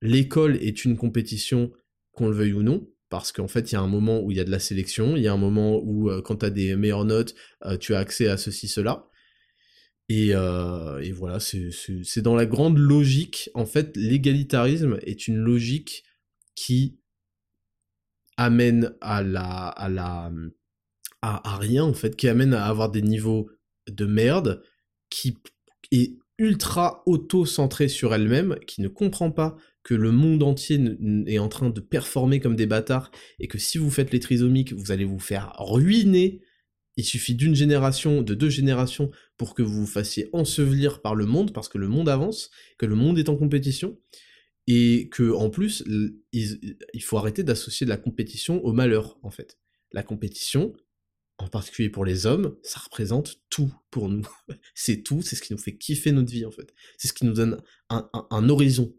A: L'école est une compétition, qu'on le veuille ou non, parce qu'en fait, il y a un moment où il y a de la sélection, il y a un moment où, quand tu as des meilleures notes, tu as accès à ceci, cela. Euh, et, voilà, c'est dans la grande logique. En fait, l'égalitarisme est une logique qui amène à la, à la, à, rien en fait, qui amène à avoir des niveaux de merde, qui est ultra auto-centré sur elle-même, qui ne comprend pas que le monde entier est en train de performer comme des bâtards, et que si vous faites les trisomiques, vous allez vous faire ruiner il suffit d'une génération, de deux générations pour que vous vous fassiez ensevelir par le monde, parce que le monde avance, que le monde est en compétition, et que en plus, il, faut arrêter d'associer de la compétition au malheur, en fait. La compétition, en particulier pour les hommes, ça représente tout pour nous. c'est tout, c'est ce qui nous fait kiffer notre vie, en fait. C'est ce qui nous donne un, un horizon.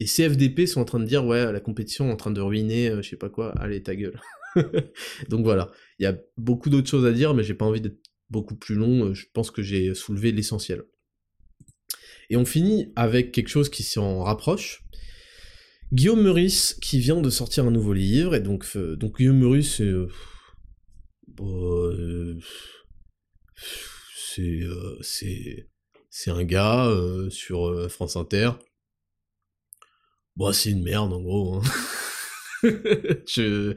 A: Et CFDP sont en train de dire, ouais, la compétition est en train de ruiner, euh, je sais pas quoi, allez, ta gueule. Donc voilà, il y a beaucoup d'autres choses à dire, mais j'ai pas envie d'être beaucoup plus long, euh, je pense que j'ai soulevé l'essentiel. Et on finit avec quelque chose qui s'en rapproche. Guillaume Meurice qui vient de sortir un nouveau livre, et donc, euh, donc Guillaume Meurice, c'est... Euh, c'est... c'est un gars sur France Inter. Bon, c'est une merde en gros. Hein. je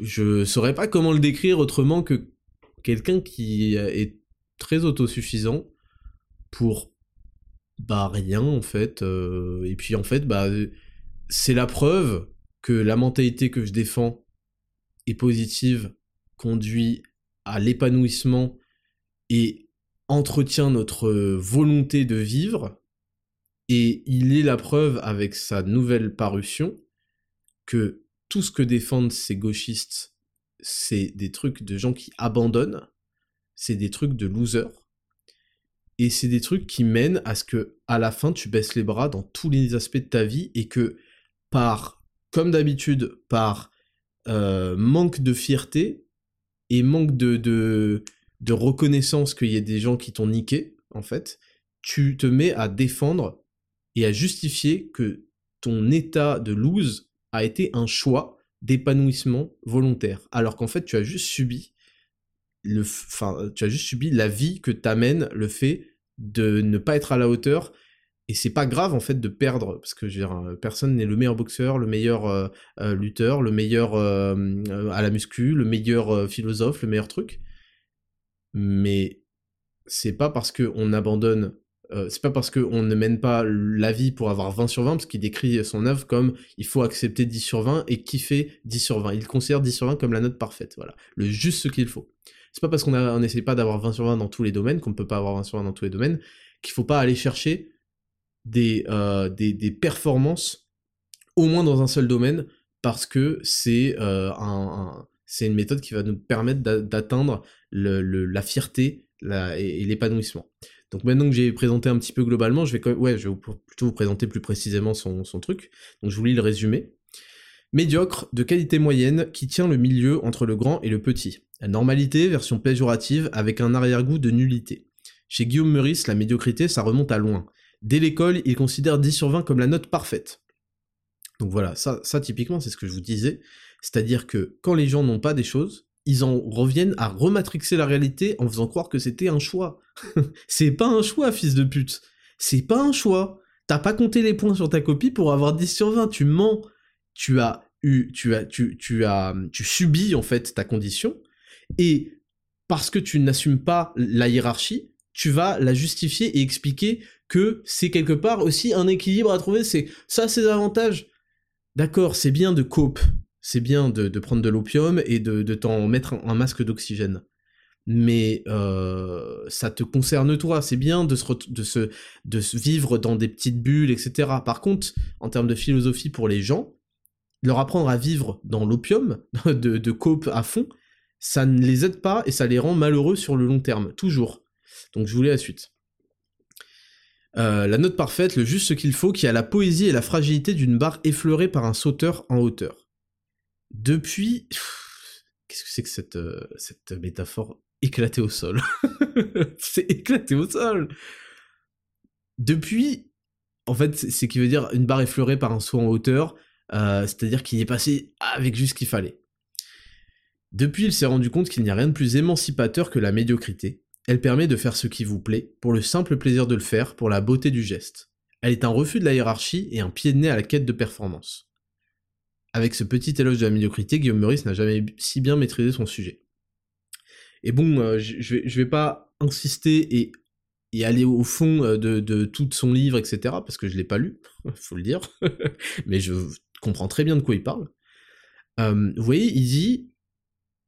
A: je saurais pas comment le décrire autrement que quelqu'un qui est très autosuffisant pour bah rien en fait euh, et puis en fait bah c'est la preuve que la mentalité que je défends est positive conduit à l'épanouissement et entretient notre volonté de vivre et il est la preuve avec sa nouvelle parution que tout ce que défendent ces gauchistes, c'est des trucs de gens qui abandonnent, c'est des trucs de losers, et c'est des trucs qui mènent à ce que, à la fin, tu baisses les bras dans tous les aspects de ta vie, et que, par, comme d'habitude, par euh, manque de fierté, et manque de, de, de reconnaissance qu'il y ait des gens qui t'ont niqué, en fait, tu te mets à défendre et à justifier que ton état de lose a été un choix d'épanouissement volontaire, alors qu'en fait tu as juste subi le, enfin, tu as juste subi la vie que t'amène le fait de ne pas être à la hauteur. Et c'est pas grave en fait de perdre, parce que euh, personne n'est le meilleur boxeur, le meilleur euh, euh, lutteur, le meilleur à la muscu, le meilleur philosophe, le meilleur truc. Mais c'est pas parce qu'on abandonne euh, c'est pas parce qu'on ne mène pas la vie pour avoir 20 sur 20, parce qu'il décrit son œuvre comme il faut accepter 10 sur 20 et kiffer 10 sur 20. Il considère 10 sur 20 comme la note parfaite, voilà. Le juste ce qu'il faut. C'est pas parce qu'on n'essaie pas d'avoir 20 sur 20 dans tous les domaines, qu'on ne peut pas avoir 20 sur 20 dans tous les domaines, qu'il faut pas aller chercher des, euh, des, des, performances, au moins dans un seul domaine, parce que c'est euh, un, une méthode qui va nous permettre d'atteindre la fierté et l'épanouissement. Donc maintenant que j'ai présenté un petit peu globalement, je vais, plutôt vous présenter plus précisément son, truc. Donc je vous lis le résumé. Médiocre, de qualité moyenne, qui tient le milieu entre le grand et le petit. La normalité, version péjorative, avec un arrière-goût de nullité. Chez Guillaume Meurice, la médiocrité, ça remonte à loin. Dès l'école, il considère 10 sur 20 comme la note parfaite. Donc voilà, ça typiquement, c'est ce que je vous disais. C'est-à-dire que quand les gens n'ont pas des choses, ils en reviennent à rematrixer la réalité en faisant croire que c'était un choix. c'est pas un choix, fils de pute. C'est pas un choix. T'as pas compté les points sur ta copie pour avoir 10 sur 20. Tu mens. Tu as eu, tu as, tu, tu as, tu subis en fait ta condition. Et parce que tu n'assumes pas la hiérarchie, tu vas la justifier et expliquer que c'est quelque part aussi un équilibre à trouver. C'est ça, ses avantages. D'accord, c'est bien de cope, c'est bien de, prendre de l'opium et de, t'en mettre un, masque d'oxygène. Mais euh, ça te concerne toi, c'est bien de se, vivre dans des petites bulles, etc. Par contre, en termes de philosophie pour les gens, leur apprendre à vivre dans l'opium, de, de cope à fond, ça ne les aide pas et ça les rend malheureux sur le long terme, toujours. Donc je voulais la suite. Euh, la note parfaite, le juste ce qu'il faut, qui a la poésie et la fragilité d'une barre effleurée par un sauteur en hauteur. Depuis... Qu'est-ce que c'est que cette, euh, cette métaphore éclatée au sol? C'est éclaté au sol Depuis, en fait, c'est qui veut dire une barre effleurée par un saut en hauteur, euh, c'est-à-dire qu'il est passé avec juste ce qu'il fallait. Depuis, il s'est rendu compte qu'il n'y a rien de plus émancipateur que la médiocrité. Elle permet de faire ce qui vous plaît, pour le simple plaisir de le faire, pour la beauté du geste. Elle est un refus de la hiérarchie et un pied de nez à la quête de performance. Avec ce petit éloge de la médiocrité, Guillaume Meurice n'a jamais si bien maîtrisé son sujet. Et bon, euh, je, vais, vais pas insister et, aller au fond euh, de, tout son livre, etc., parce que je l'ai pas lu, faut le dire, mais je comprends très bien de quoi il parle. Euh, vous voyez, il dit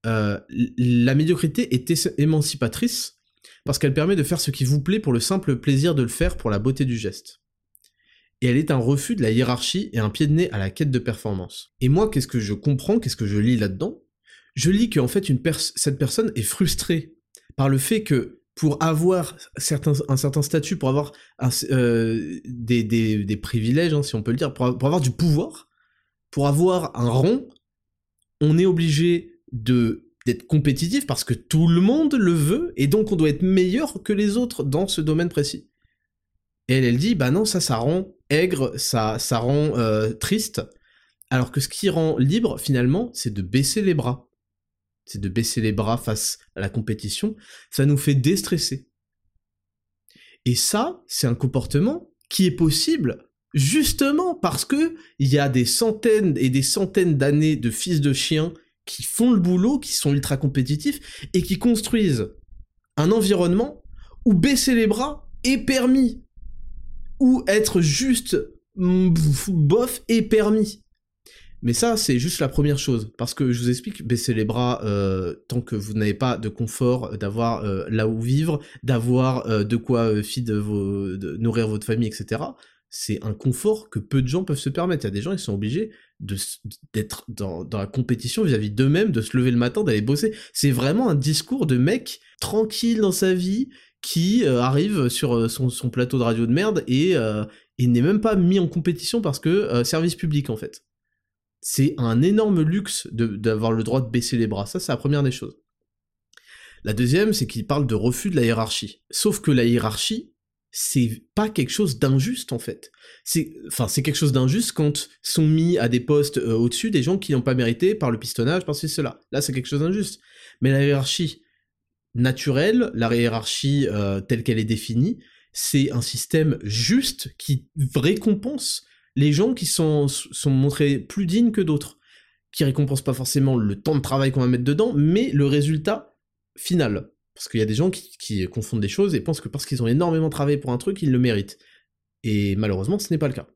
A: la médiocrité est émancipatrice parce qu'elle permet de faire ce qui vous plaît pour le simple plaisir de le faire pour la beauté du geste et elle est un refus de la hiérarchie et un pied de nez à la quête de performance. Et moi, qu'est-ce que je comprends, qu'est-ce que je lis là-dedans? Je lis qu'en fait, cette personne est frustrée par le fait que pour avoir un certain statut, pour avoir euh, des, privilèges, hein, si on peut le dire, pour, avoir du pouvoir, pour avoir un rang, on est obligé d'être compétitif parce que tout le monde le veut et donc on doit être meilleur que les autres dans ce domaine précis. Et elle, elle dit, bah non, ça, ça rend aigre, ça, ça rend euh, triste. Alors que ce qui rend libre, finalement, c'est de baisser les bras. C'est de baisser les bras face à la compétition. Ça nous fait déstresser. Et ça, c'est un comportement qui est possible justement parce que il y a des centaines et des centaines d'années de fils de chiens qui font le boulot, qui sont ultra compétitifs et qui construisent un environnement où baisser les bras est permis ou être juste mm, bof et permis. Mais ça, c'est juste la première chose. Parce que je vous explique, baisser les bras euh, tant que vous n'avez pas de confort, d'avoir euh, là où vivre, d'avoir euh, de quoi vos, de nourrir votre famille, etc. C'est un confort que peu de gens peuvent se permettre. Il y a des gens, ils sont obligés d'être dans, dans, la compétition vis-à-vis d'eux-mêmes, de se lever le matin, d'aller bosser. C'est vraiment un discours de mec tranquille dans sa vie, qui euh, arrive sur euh, son, plateau de radio de merde et, euh, n'est même pas mis en compétition parce que service public en fait. C'est un énorme luxe d'avoir le droit de baisser les bras, ça c'est la première des choses. La deuxième, c'est qu'il parle de refus de la hiérarchie. Sauf que la hiérarchie, c'est pas quelque chose d'injuste en fait. Enfin, c'est quelque chose d'injuste quand sont mis à des postes euh, au-dessus des gens qui n'ont pas mérité par le pistonnage, par ceci, cela. Là, c'est quelque chose d'injuste. Mais la hiérarchie naturelle, la hiérarchie euh, telle qu'elle est définie, c'est un système juste qui récompense les gens qui sont, sont montrés plus dignes que d'autres, qui récompense pas forcément le temps de travail qu'on va mettre dedans, mais le résultat final. Parce qu'il y a des gens qui, confondent des choses et pensent que parce qu'ils ont énormément travaillé pour un truc, ils le méritent. Et malheureusement, ce n'est pas le cas.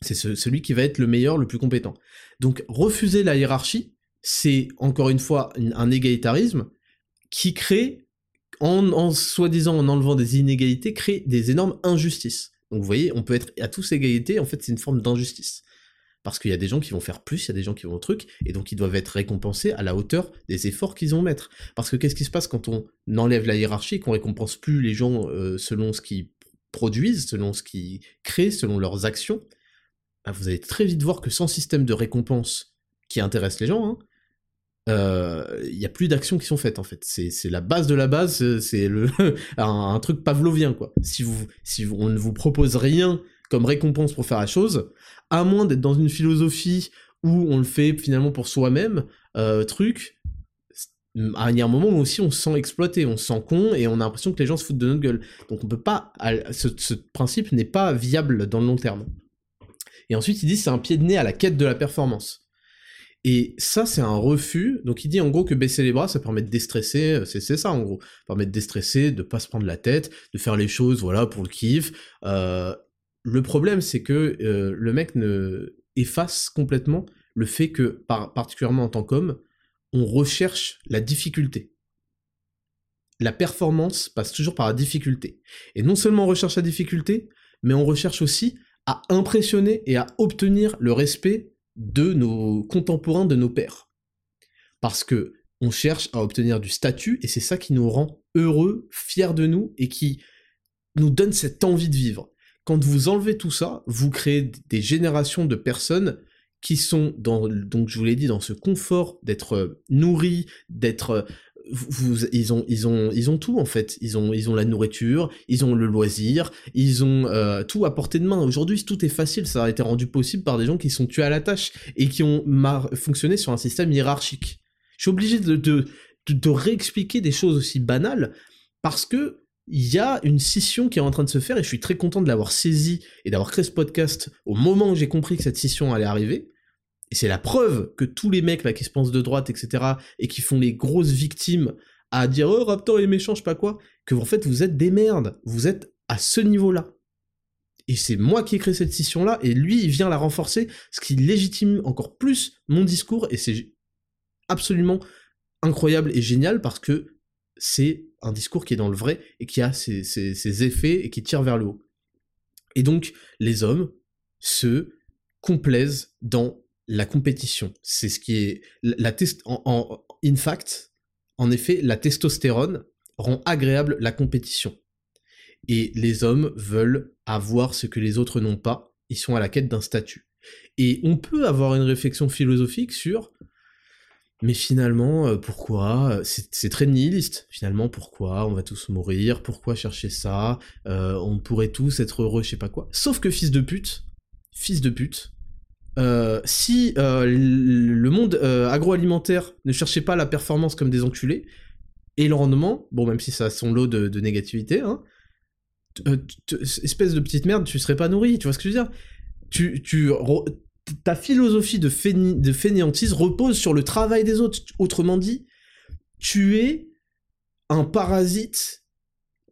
A: C'est celui qui va être le meilleur, le plus compétent. Donc refuser la hiérarchie, c'est encore une fois un égalitarisme qui crée, en, soi-disant en enlevant des inégalités, crée des énormes injustices. Donc vous voyez, on peut être à tous égalité, en fait c'est une forme d'injustice parce qu'il y a des gens qui vont faire plus, il y a des gens qui vont au truc, et donc ils doivent être récompensés à la hauteur des efforts qu'ils vont mettre. Parce que qu'est-ce qui se passe quand on enlève la hiérarchie, qu'on récompense plus les gens euh, selon ce qu'ils produisent, selon ce qu'ils créent, selon leurs actions? Bah, Vous allez très vite voir que sans système de récompense qui intéresse les gens, hein, euh, il n'y a plus d'actions qui sont faites en fait. C'est la base de la base, c'est le un, truc pavlovien quoi. Si vous si on ne vous propose rien comme récompense pour faire la chose, à moins d'être dans une philosophie où on le fait finalement pour soi-même, euh, truc, y a un moment où aussi on se sent exploité, on se sent con et on a l'impression que les gens se foutent de notre gueule. Donc on peut pas, ce, ce principe n'est pas viable dans le long terme. Et ensuite il dit c'est un pied de nez à la quête de la performance. Et ça, c'est un refus. Donc il dit en gros que baisser les bras, ça permet de déstresser. Euh, c'est ça en gros. Ça permet de déstresser, de pas se prendre la tête, de faire les choses, voilà, pour le kiff. Euh, le problème, c'est que euh, le mec ne efface complètement le fait que, particulièrement en tant qu'homme, on recherche la difficulté. La performance passe toujours par la difficulté. Et non seulement on recherche la difficulté, mais on recherche aussi à impressionner et à obtenir le respect de nos contemporains, de nos pères. Parce que on cherche à obtenir du statut, et c'est ça qui nous rend heureux, fiers de nous, et qui nous donne cette envie de vivre. Quand vous enlevez tout ça, vous créez des générations de personnes qui sont dans, donc je vous l'ai dit, dans ce confort d'être euh, nourris, d'être euh, vous, ils ont, ils ont, ils ont tout en fait. Ils ont, ils ont la nourriture, ils ont le loisir, ils ont euh, tout à portée de main. Aujourd'hui, tout est facile. Ça a été rendu possible par des gens qui sont tués à la tâche et qui ont fonctionné sur un système hiérarchique. Je suis obligé de, réexpliquer des choses aussi banales parce que il y a une scission qui est en train de se faire et je suis très content de l'avoir saisi et d'avoir créé ce podcast au moment où j'ai compris que cette scission allait arriver. Et c'est la preuve que tous les mecs là qui se pensent de droite, etc., et qui font les grosses victimes à dire oh Raptor est méchant, je sais pas quoi, que en vous êtes des merdes, vous êtes à ce niveau-là. Et c'est moi qui ai créé cette scission-là, et lui il vient la renforcer, ce qui légitime encore plus mon discours, et c'est absolument incroyable et génial parce que c'est un discours qui est dans le vrai et qui a ses, effets et qui tire vers le haut. Et donc, les hommes se complaisent dans la compétition. C'est ce qui est... La en, in fact, en effet, la testostérone rend agréable la compétition. Et les hommes veulent avoir ce que les autres n'ont pas, ils sont à la quête d'un statut. Et on peut avoir une réflexion philosophique sur mais finalement, euh, pourquoi C'est très nihiliste. Finalement, pourquoi On va tous mourir? Pourquoi chercher ça? Euh, On pourrait tous être heureux, je sais pas quoi. Sauf que fils de pute, fils de pute, euh, si le monde agroalimentaire ne cherchait pas la performance comme des enculés, et le rendement, bon, même si ça a son lot de, négativité, hein, espèce de petite merde, tu serais pas nourri, tu vois ce que je veux dire? Ta philosophie de, fainéantise repose sur le travail des autres. Autrement dit, tu es un parasite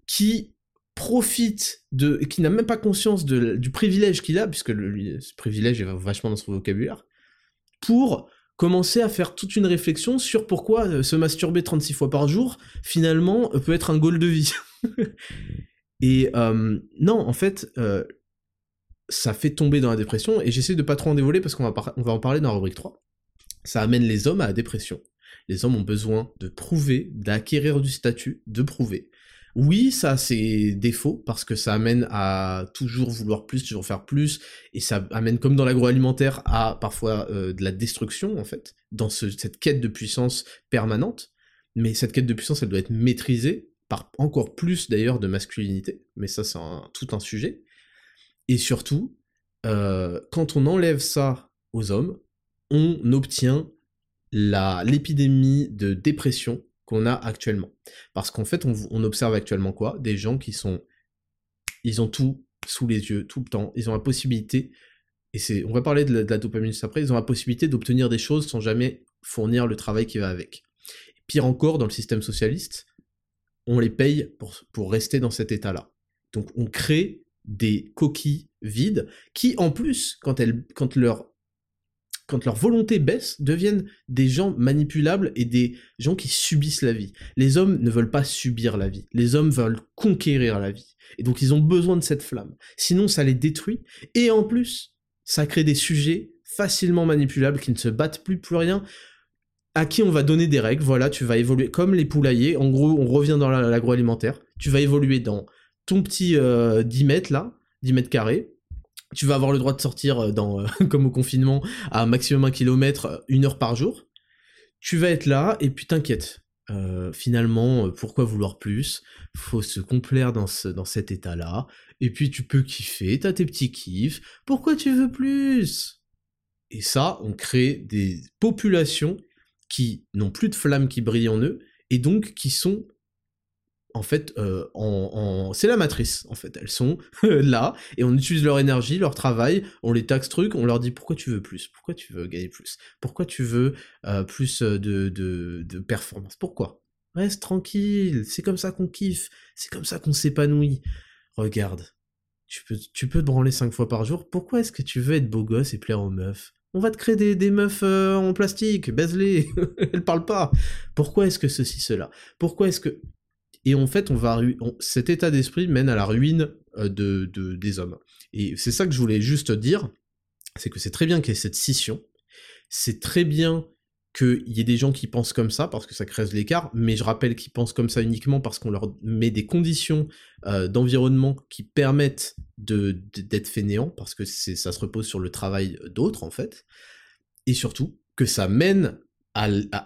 A: qui profite de, qui n'a même pas conscience du privilège qu'il a, puisque le, ce privilège est vachement dans son vocabulaire, pour commencer à faire toute une réflexion sur pourquoi euh, se masturber 36 fois par jour, finalement, euh, peut être un goal de vie. Et euh, non, en fait, ça fait tomber dans la dépression, et j'essaie de pas trop en dévoiler parce qu'on va, on va en parler dans la rubrique 3. Ça amène les hommes à la dépression. Les hommes ont besoin de prouver, d'acquérir du statut, de prouver. Oui, ça a ses défauts, parce que ça amène à toujours vouloir plus, toujours faire plus, et ça amène, comme dans l'agroalimentaire, à parfois euh, de la destruction, en fait, dans cette quête de puissance permanente. mais cette quête de puissance, elle doit être maîtrisée par encore plus d'ailleurs de masculinité, mais ça c'est tout un sujet. Et surtout, euh, quand on enlève ça aux hommes, on obtient l'épidémie de dépression qu'on a actuellement. Parce qu'en fait, on, observe actuellement quoi? Des gens qui sont... Ils ont tout sous les yeux, tout le temps. Ils ont la possibilité, et c'est, on va parler de la, dopamine juste après, ils ont la possibilité d'obtenir des choses sans jamais fournir le travail qui va avec. Pire encore, dans le système socialiste, on les paye pour, pour rester dans cet état-là. Donc on crée des coquilles vides qui, en plus, quand, elles, quand, leur, quand leur volonté baisse, deviennent des gens manipulables et des gens qui subissent la vie. Les hommes ne veulent pas subir la vie, les hommes veulent conquérir la vie. Et donc ils ont besoin de cette flamme. Sinon, ça les détruit. Et en plus, ça crée des sujets facilement manipulables qui ne se battent plus, plus rien à qui on va donner des règles, voilà, tu vas évoluer comme les poulaillers, en gros, on revient dans l'agroalimentaire, tu vas évoluer dans ton petit 10 euh, mètres là, 10 mètres carrés, tu vas avoir le droit de sortir euh, dans, euh, comme au confinement, à maximum 1 km, une heure par jour, tu vas être là, et puis t'inquiète, finalement, pourquoi vouloir plus? Faut se complaire dans, dans cet état-là, et puis tu peux kiffer, t'as tes petits kiffs, pourquoi tu veux plus? Et ça, on crée des populations qui n'ont plus de flammes qui brillent en eux, et donc qui sont en fait, euh, c'est la matrice, en fait. Elles sont là, et on utilise leur énergie, leur travail, on les taxe trucs, on leur dit pourquoi tu veux plus, pourquoi tu veux gagner plus, pourquoi tu veux euh, plus de, de, de performance, pourquoi? Reste tranquille, c'est comme ça qu'on kiffe, c'est comme ça qu'on s'épanouit. Regarde, tu peux, te branler cinq fois par jour, pourquoi est-ce que tu veux être beau gosse et plaire aux meufs? On va te créer des, meufs euh, en plastique, baise-les, elles parlent pas. Pourquoi est-ce que ceci, cela? Pourquoi est-ce que... Et en fait, on va cet état d'esprit mène à la ruine euh, de, des hommes. Et c'est ça que je voulais juste dire, c'est que c'est très bien qu'il y ait cette scission, c'est très bien qu'il y ait des gens qui pensent comme ça, parce que ça creuse l'écart, mais je rappelle qu'ils pensent comme ça uniquement parce qu'on leur met des conditions euh, d'environnement qui permettent d'être fainéants, parce que ça se repose sur le travail d'autres, en fait, et surtout que ça mène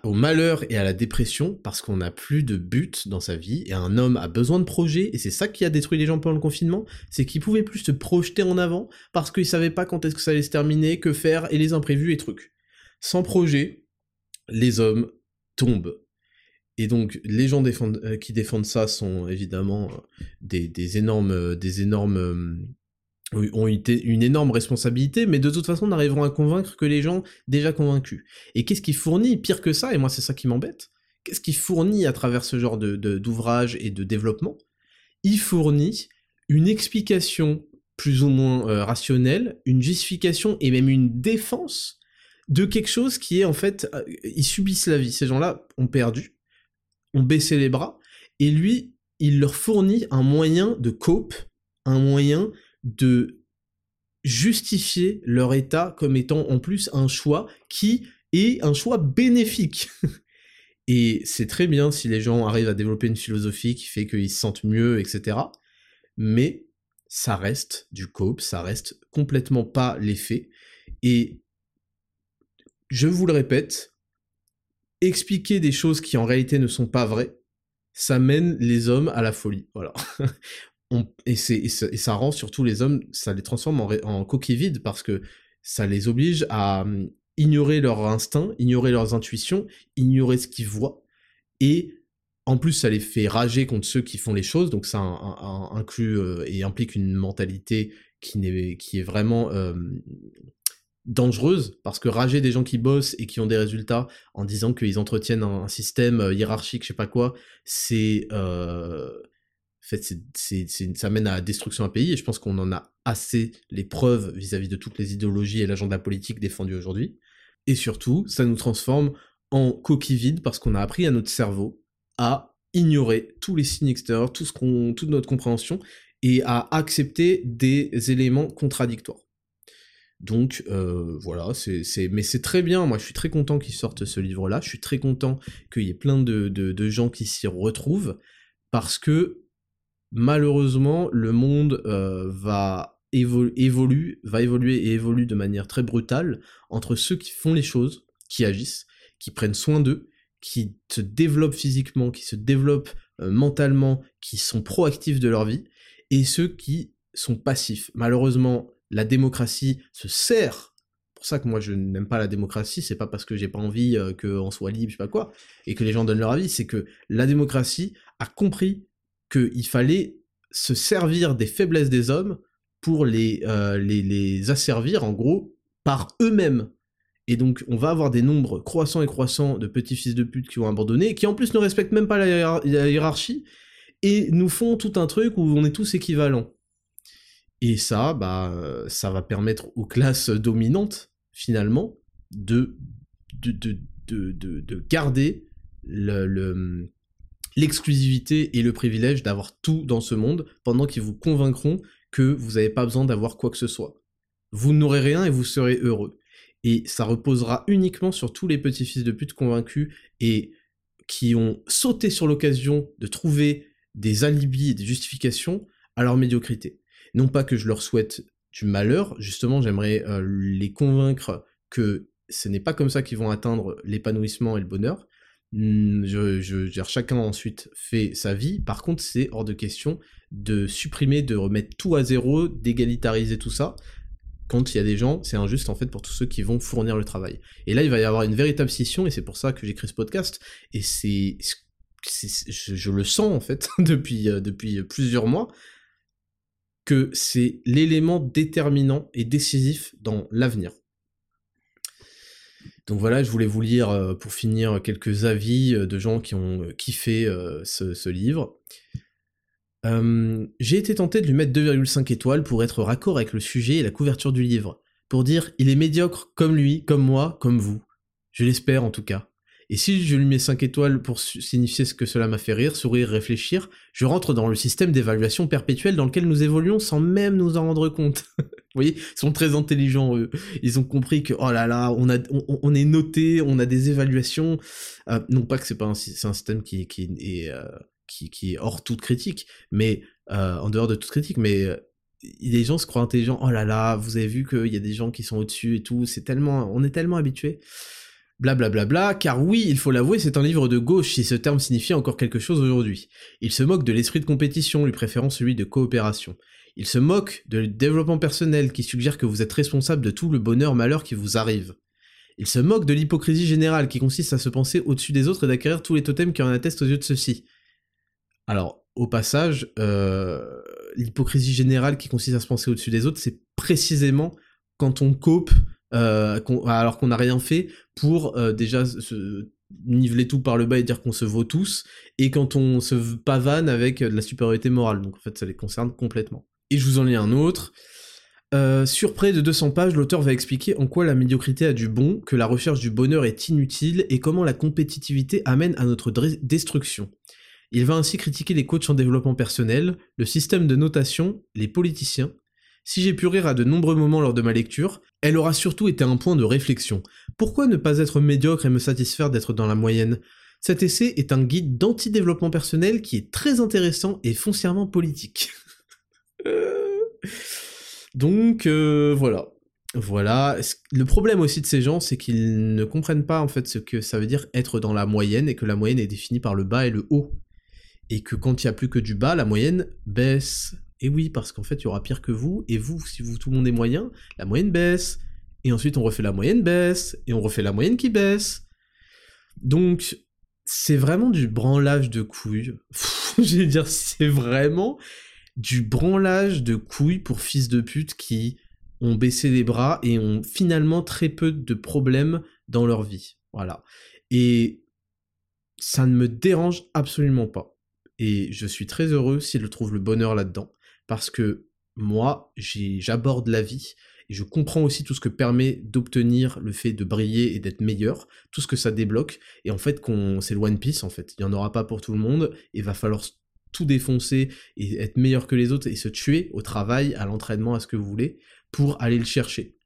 A: au malheur et à la dépression parce qu'on n'a plus de but dans sa vie, et un homme a besoin de projets, et c'est ça qui a détruit les gens pendant le confinement, c'est qu'ils pouvaient plus se projeter en avant, parce qu'ils savaient pas quand est-ce que ça allait se terminer, que faire, et les imprévus et trucs. Sans projet, les hommes tombent. Et donc, les gens euh, qui défendent ça sont évidemment euh, des, énormes, des énormes, euh, ont été une énorme responsabilité, mais de toute façon, n'arriveront à convaincre que les gens déjà convaincus. Et qu'est-ce qui fournit pire que ça Et moi, c'est ça qui m'embête. Qu'est-ce qui fournit à travers ce genre de d'ouvrage et de développement? Il fournit une explication plus ou moins rationnelle, une justification et même une défense de quelque chose qui est en fait, euh, ils subissent la vie. Ces gens-là ont perdu, ont baissé les bras, et lui, il leur fournit un moyen de cope, un moyen de justifier leur état comme étant en plus un choix qui est un choix bénéfique. et c'est très bien si les gens arrivent à développer une philosophie qui fait qu'ils se sentent mieux, etc. Mais ça reste du cope, ça reste complètement pas l'effet. Et je vous le répète, expliquer des choses qui en réalité ne sont pas vraies, ça mène les hommes à la folie. Voilà. et, ça, rend surtout les hommes, ça les transforme en, en coquilles vides parce que ça les oblige à hum, ignorer leur instinct, ignorer leurs intuitions, ignorer ce qu'ils voient. Et en plus, ça les fait rager contre ceux qui font les choses, donc ça inclut euh, et implique une mentalité qui, est, vraiment euh, dangereuse parce que rager des gens qui bossent et qui ont des résultats en disant qu'ils entretiennent un, système euh, hiérarchique, je sais pas quoi, c'est euh, en fait ça mène à la destruction d'un pays et je pense qu'on en a assez les preuves vis-à-vis de toutes les idéologies et l'agenda politique défendu aujourd'hui. Et surtout, ça nous transforme en coquille vide parce qu'on a appris à notre cerveau à ignorer tous les signes extérieurs, tout ce qu'on, toute notre compréhension et à accepter des éléments contradictoires. Donc euh, voilà, c'est, mais c'est très bien, moi je suis très content qu'il sorte ce livre-là, je suis très content qu'il y ait plein de, gens qui s'y retrouvent, parce que malheureusement le monde euh, va, évoluer, va évoluer et évolue de manière très brutale entre ceux qui font les choses, qui agissent, qui prennent soin d'eux, qui se développent physiquement, qui se développent euh, mentalement, qui sont proactifs de leur vie, et ceux qui sont passifs. Malheureusement, la démocratie se sert. Pour ça que moi je n'aime pas la démocratie, c'est pas parce que j'ai pas envie euh, qu'on soit libre, je sais pas quoi, et que les gens donnent leur avis, c'est que la démocratie a compris qu'il fallait se servir des faiblesses des hommes pour les, euh, les, les asservir, en gros, par eux-mêmes. Et donc, on va avoir des nombres croissants et croissants de petits fils de pute qui vont abandonner, qui en plus ne respectent même pas la, hiérarchie, et nous font tout un truc où on est tous équivalents. Et ça, bah, ça va permettre aux classes dominantes, finalement, de, de, de, de, de garder le, l'exclusivité et le privilège d'avoir tout dans ce monde, pendant qu'ils vous convaincront que vous n'avez pas besoin d'avoir quoi que ce soit. Vous n'aurez rien et vous serez heureux et ça reposera uniquement sur tous les petits fils de pute convaincus et qui ont sauté sur l'occasion de trouver des alibis et des justifications à leur médiocrité. Non pas que je leur souhaite du malheur, justement j'aimerais euh, les convaincre que ce n'est pas comme ça qu'ils vont atteindre l'épanouissement et le bonheur. Hmm, je, je, chacun ensuite fait sa vie, par contre c'est hors de question de supprimer, de remettre tout à zéro, d'égalitariser tout ça, quand il y a des gens, c'est injuste en fait pour tous ceux qui vont fournir le travail. Et là, il va y avoir une véritable scission, et c'est pour ça que j'écris ce podcast, et c'est... Je, le sens en fait depuis, euh, depuis plusieurs mois, que c'est l'élément déterminant et décisif dans l'avenir. Donc voilà, je voulais vous lire euh, pour finir quelques avis euh, de gens qui ont kiffé ce, livre. Euh, j'ai été tenté de lui mettre 2,5 étoiles pour être raccord avec le sujet et la couverture du livre, pour dire il est médiocre comme lui, comme moi, comme vous. Je l'espère en tout cas. Et si je lui mets 5 étoiles pour signifier ce que cela m'a fait rire, sourire, réfléchir, je rentre dans le système d'évaluation perpétuelle dans lequel nous évoluons sans même nous en rendre compte. Vous voyez, ils sont très intelligents, eux. Ils ont compris que, oh là là, on, a, on, est noté, on a des évaluations. Euh, non pas que c'est pas un, un système qui, qui est... Euh, qui, est hors toute critique, mais euh, en dehors de toute critique, mais les gens se croient intelligents. Oh là là, vous avez vu qu'il y a des gens qui sont au-dessus et tout. C'est tellement, on est tellement habitué. Blablabla, bla, bla, car oui, il faut l'avouer, c'est un livre de gauche si ce terme signifie encore quelque chose aujourd'hui. Il se moque de l'esprit de compétition, lui préférant celui de coopération. Il se moque de développement personnel qui suggère que vous êtes responsable de tout le bonheur-malheur qui vous arrive. Il se moque de l'hypocrisie générale qui consiste à se penser au-dessus des autres et d'acquérir tous les totems qui en attestent aux yeux de ceux-ci. Alors, au passage, euh, l'hypocrisie générale qui consiste à se penser au-dessus des autres, c'est précisément quand on cope euh, alors qu'on n'a rien fait pour euh, déjà se niveler tout par le bas et dire qu'on se vaut tous, et quand on se pavane avec de la supériorité morale. Donc en fait, ça les concerne complètement. Et je vous en lis un autre. sur près de 200 pages, l'auteur va expliquer en quoi la médiocrité a du bon, que la recherche du bonheur est inutile et comment la compétitivité amène à notre destruction. Il va ainsi critiquer les coachs en développement personnel, le système de notation, les politiciens. Si j'ai pu rire à de nombreux moments lors de ma lecture, elle aura surtout été un point de réflexion. Pourquoi ne pas être médiocre et me satisfaire d'être dans la moyenne? Cet essai est un guide d'anti-développement personnel qui est très intéressant et foncièrement politique. Donc euh, voilà. Voilà. Le problème aussi de ces gens, c'est qu'ils ne comprennent pas en fait ce que ça veut dire être dans la moyenne et que la moyenne est définie par le bas et le haut et que quand il n'y a plus que du bas, la moyenne baisse. Et oui, parce qu'en fait, il y aura pire que vous, et vous, si vous tout le monde est moyen, la moyenne baisse. Et ensuite, on refait la moyenne baisse, et on refait la moyenne qui baisse. Donc, c'est vraiment du branlage de couilles. Je vais dire, c'est vraiment du branlage de couilles pour fils de pute qui ont baissé les bras et ont finalement très peu de problèmes dans leur vie. Voilà. Et ça ne me dérange absolument pas. Et je suis très heureux s'il trouve le bonheur là-dedans, parce que moi, j'aborde la vie, et je comprends aussi tout ce que permet d'obtenir le fait de briller et d'être meilleur, tout ce que ça débloque, et en fait, c'est le One Piece, en fait. Il n'y en aura pas pour tout le monde, et va falloir tout défoncer et être meilleur que les autres et se tuer au travail, à l'entraînement, à ce que vous voulez, pour aller le chercher.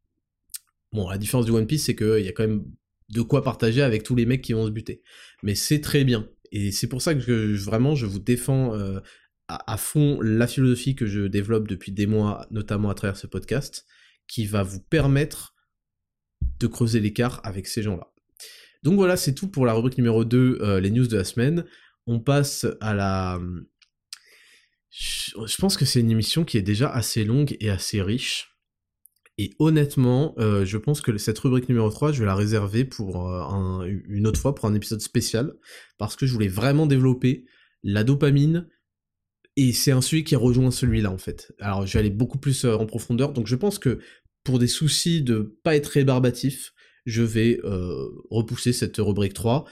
A: Bon, la différence du One Piece, c'est qu'il y a quand même de quoi partager avec tous les mecs qui vont se buter. Mais c'est très bien. Et c'est pour ça que vraiment je vous défends euh, à, fond la philosophie que je développe depuis des mois, notamment à travers ce podcast, qui va vous permettre de creuser l'écart avec ces gens-là. Donc voilà, c'est tout pour la rubrique numéro 2, les news de la semaine. On passe à la... Je pense que c'est une émission qui est déjà assez longue et assez riche. Et honnêtement, euh, je pense que cette rubrique numéro 3, je vais la réserver pour euh, une autre fois, pour un épisode spécial, parce que je voulais vraiment développer la dopamine, et c'est un sujet qui rejoint celui-là en fait. Alors je vais aller beaucoup plus euh, en profondeur, donc je pense que pour des soucis de pas être rébarbatif, je vais repousser cette rubrique 3,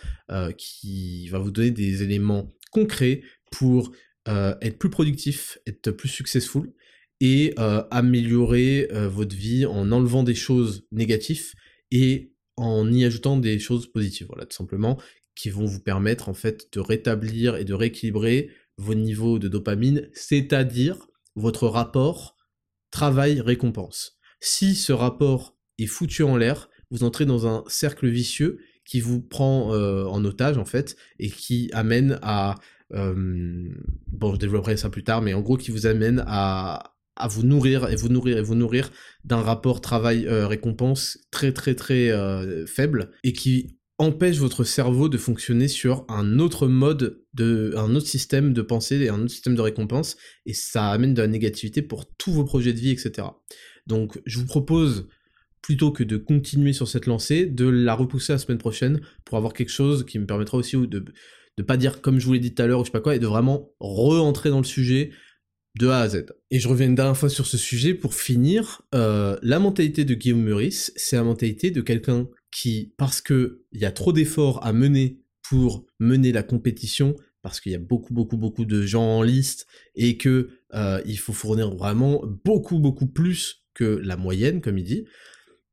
A: qui va vous donner des éléments concrets pour être plus productif, être plus successful, et euh, améliorer euh, votre vie en enlevant des choses négatives et en y ajoutant des choses positives, voilà, tout simplement, qui vont vous permettre en fait de rétablir et de rééquilibrer vos niveaux de dopamine, c'est-à-dire votre rapport travail-récompense. Si ce rapport est foutu en l'air, vous entrez dans un cercle vicieux qui vous prend euh, en otage en fait et qui amène à bon je développerai ça plus tard mais en gros qui vous amène à, vous nourrir et vous nourrir et vous nourrir d'un rapport travail-récompense très très très euh, faible et qui empêche votre cerveau de fonctionner sur un autre mode de un autre système de pensée et un autre système de récompense et ça amène de la négativité pour tous vos projets de vie etc donc je vous propose plutôt que de continuer sur cette lancée de la repousser la semaine prochaine pour avoir quelque chose qui me permettra aussi de de pas dire comme je vous l'ai dit tout à l'heure ou je sais pas quoi et de vraiment re-entrer dans le sujet de A à Z. Et je reviens une dernière fois sur ce sujet pour finir. Euh, la mentalité de Guillaume Meurice, c'est la mentalité de quelqu'un qui, parce que il y a trop d'efforts à mener pour mener la compétition, parce qu'il y a beaucoup beaucoup beaucoup de gens en liste et que euh, il faut fournir vraiment beaucoup beaucoup plus que la moyenne, comme il dit,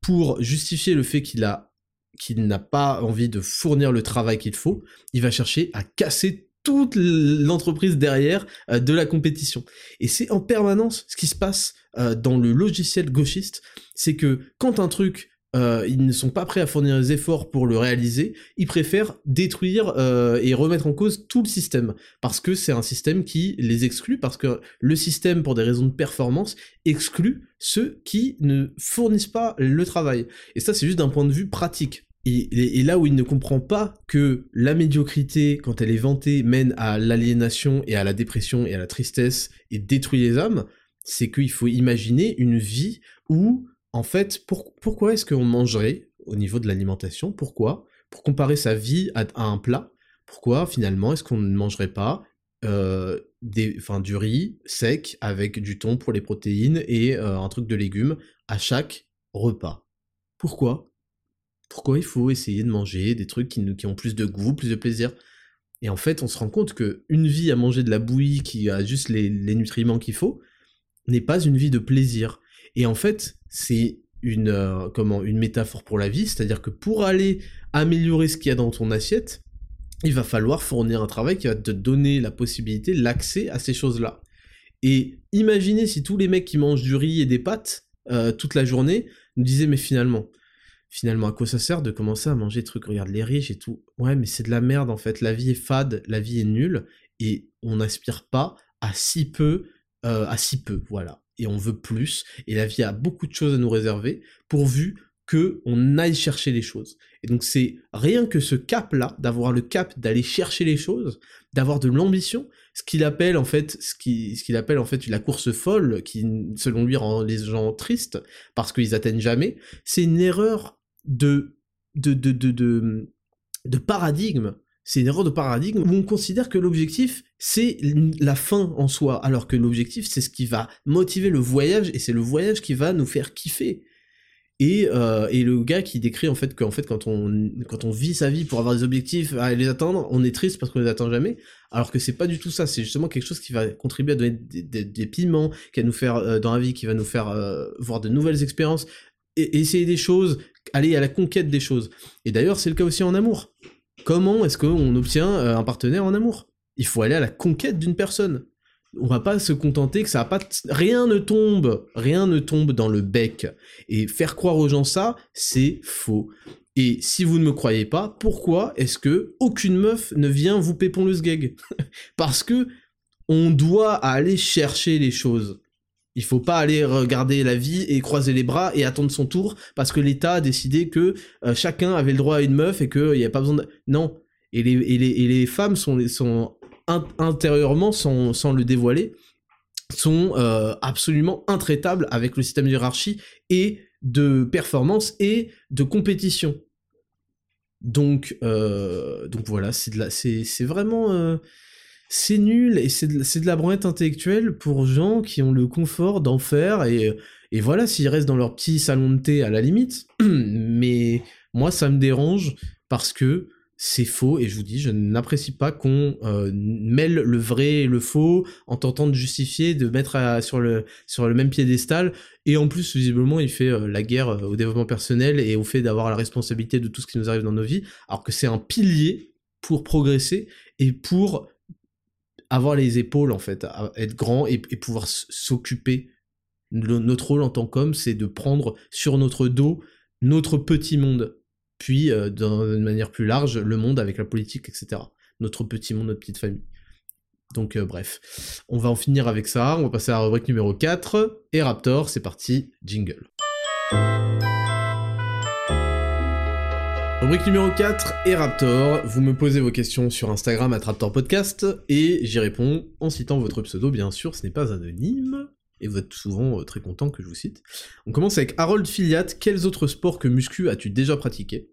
A: pour justifier le fait qu'il a qu'il n'a pas envie de fournir le travail qu'il faut, il va chercher à casser toute l'entreprise derrière euh, de la compétition. Et c'est en permanence ce qui se passe euh, dans le logiciel gauchiste, c'est que quand un truc euh, ils ne sont pas prêts à fournir des efforts pour le réaliser, ils préfèrent détruire et remettre en cause tout le système, parce que c'est un système qui les exclut, parce que le système, pour des raisons de performance, exclut ceux qui ne fournissent pas le travail. Et ça, c'est juste d'un point de vue pratique. Et, là où il ne comprend pas que la médiocrité, quand elle est vantée, mène à l'aliénation et à la dépression et à la tristesse et détruit les âmes, c'est qu'il faut imaginer une vie où, en fait, pourquoi est-ce qu'on mangerait au niveau de l'alimentation Pourquoi Pour comparer sa vie à, un plat. Pourquoi finalement est-ce qu'on ne mangerait pas euh, des, du riz sec avec du thon pour les protéines et euh, un truc de légumes à chaque repas? Pourquoi? Pourquoi il faut essayer de manger des trucs qui, ont plus de goût, plus de plaisir? Et en fait, on se rend compte que une vie à manger de la bouillie qui a juste les, nutriments qu'il faut n'est pas une vie de plaisir. Et en fait, c'est une, euh, comment, une métaphore pour la vie, c'est-à-dire que pour aller améliorer ce qu'il y a dans ton assiette, il va falloir fournir un travail qui va te donner la possibilité, l'accès à ces choses-là. Et imaginez si tous les mecs qui mangent du riz et des pâtes euh, toute la journée nous disaient mais finalement, finalement, à quoi ça sert de commencer à manger des trucs? Regarde les riches et tout. Ouais, mais c'est de la merde en fait. La vie est fade, la vie est nulle, et on n'aspire pas à si peu, euh, à si peu, voilà. Et on veut plus, et la vie a beaucoup de choses à nous réserver, pourvu que on aille chercher les choses. Et donc c'est rien que ce cap-là, d'avoir le cap d'aller chercher les choses, d'avoir de l'ambition, ce qu'il appelle en fait, ce qu'il ce qu'il appelle en fait la course folle, qui selon lui rend les gens tristes parce qu'ils atteignent jamais, c'est une erreur de, de, de, de, de, paradigme. C'est une erreur de paradigme où on considère que l'objectif, c'est la fin en soi, alors que l'objectif, c'est ce qui va motiver le voyage, et c'est le voyage qui va nous faire kiffer. Et, euh, et, le gars qui décrit en fait qu'en fait quand on quand on vit sa vie pour avoir des objectifs à les atteindre, on est triste parce qu'on les atteint jamais, alors que c'est pas du tout ça. C'est justement quelque chose qui va contribuer à donner des, piments, qui va nous faire euh, dans la vie, qui va nous faire euh, voir de nouvelles expériences, et essayer des choses, aller à la conquête des choses. Et d'ailleurs, c'est le cas aussi en amour. Comment est-ce qu'on obtient euh, un partenaire en amour? Il faut aller à la conquête d'une personne. On va pas se contenter que ça a pas rien ne tombe, rien ne tombe dans le bec. Et faire croire aux gens ça, c'est faux. Et si vous ne me croyez pas, pourquoi est-ce que aucune meuf ne vient vous pépon le sgeg? Parce que on doit aller chercher les choses. Il faut pas aller regarder la vie et croiser les bras et attendre son tour parce que l'État a décidé que euh, chacun avait le droit à une meuf et qu'il n'y a pas besoin de... Non. Et les, et les, et les femmes sont, sont intérieurement, sans, sans, le dévoiler, sont euh, absolument intraitables avec le système de hiérarchie et de performance et de compétition. Donc, euh, donc voilà, c'est vraiment, c'est nul et c'est de, de la branlette intellectuelle pour gens qui ont le confort d'en faire et, et voilà, s'ils restent dans leur petit salon de thé à la limite. Mais moi, ça me dérange parce que c'est faux et je vous dis, je n'apprécie pas qu'on euh, mêle le vrai et le faux en tentant de justifier, de mettre sur, le, sur le même piédestal. Et en plus, visiblement, il fait euh, la guerre euh, au développement personnel et au fait d'avoir la responsabilité de tout ce qui nous arrive dans nos vies, alors que c'est un pilier pour progresser et pour avoir les épaules, en fait, être grand et, pouvoir s'occuper. Notre rôle en tant qu'homme, c'est de prendre sur notre dos notre petit monde puis euh, d'une manière plus large, le monde avec la politique, etc. Notre petit monde, notre petite famille. Donc euh, bref, on va en finir avec ça, on va passer à la rubrique numéro 4, et Raptor, c'est parti, jingle. Rubrique numéro 4, et Raptor, vous me posez vos questions sur Instagram à Raptor Podcast, et j'y réponds en citant votre pseudo, bien sûr, ce n'est pas anonyme, et vous êtes souvent euh, très content que je vous cite. On commence avec Harold Filiat, quels autres sports que muscu as-tu déjà pratiqué?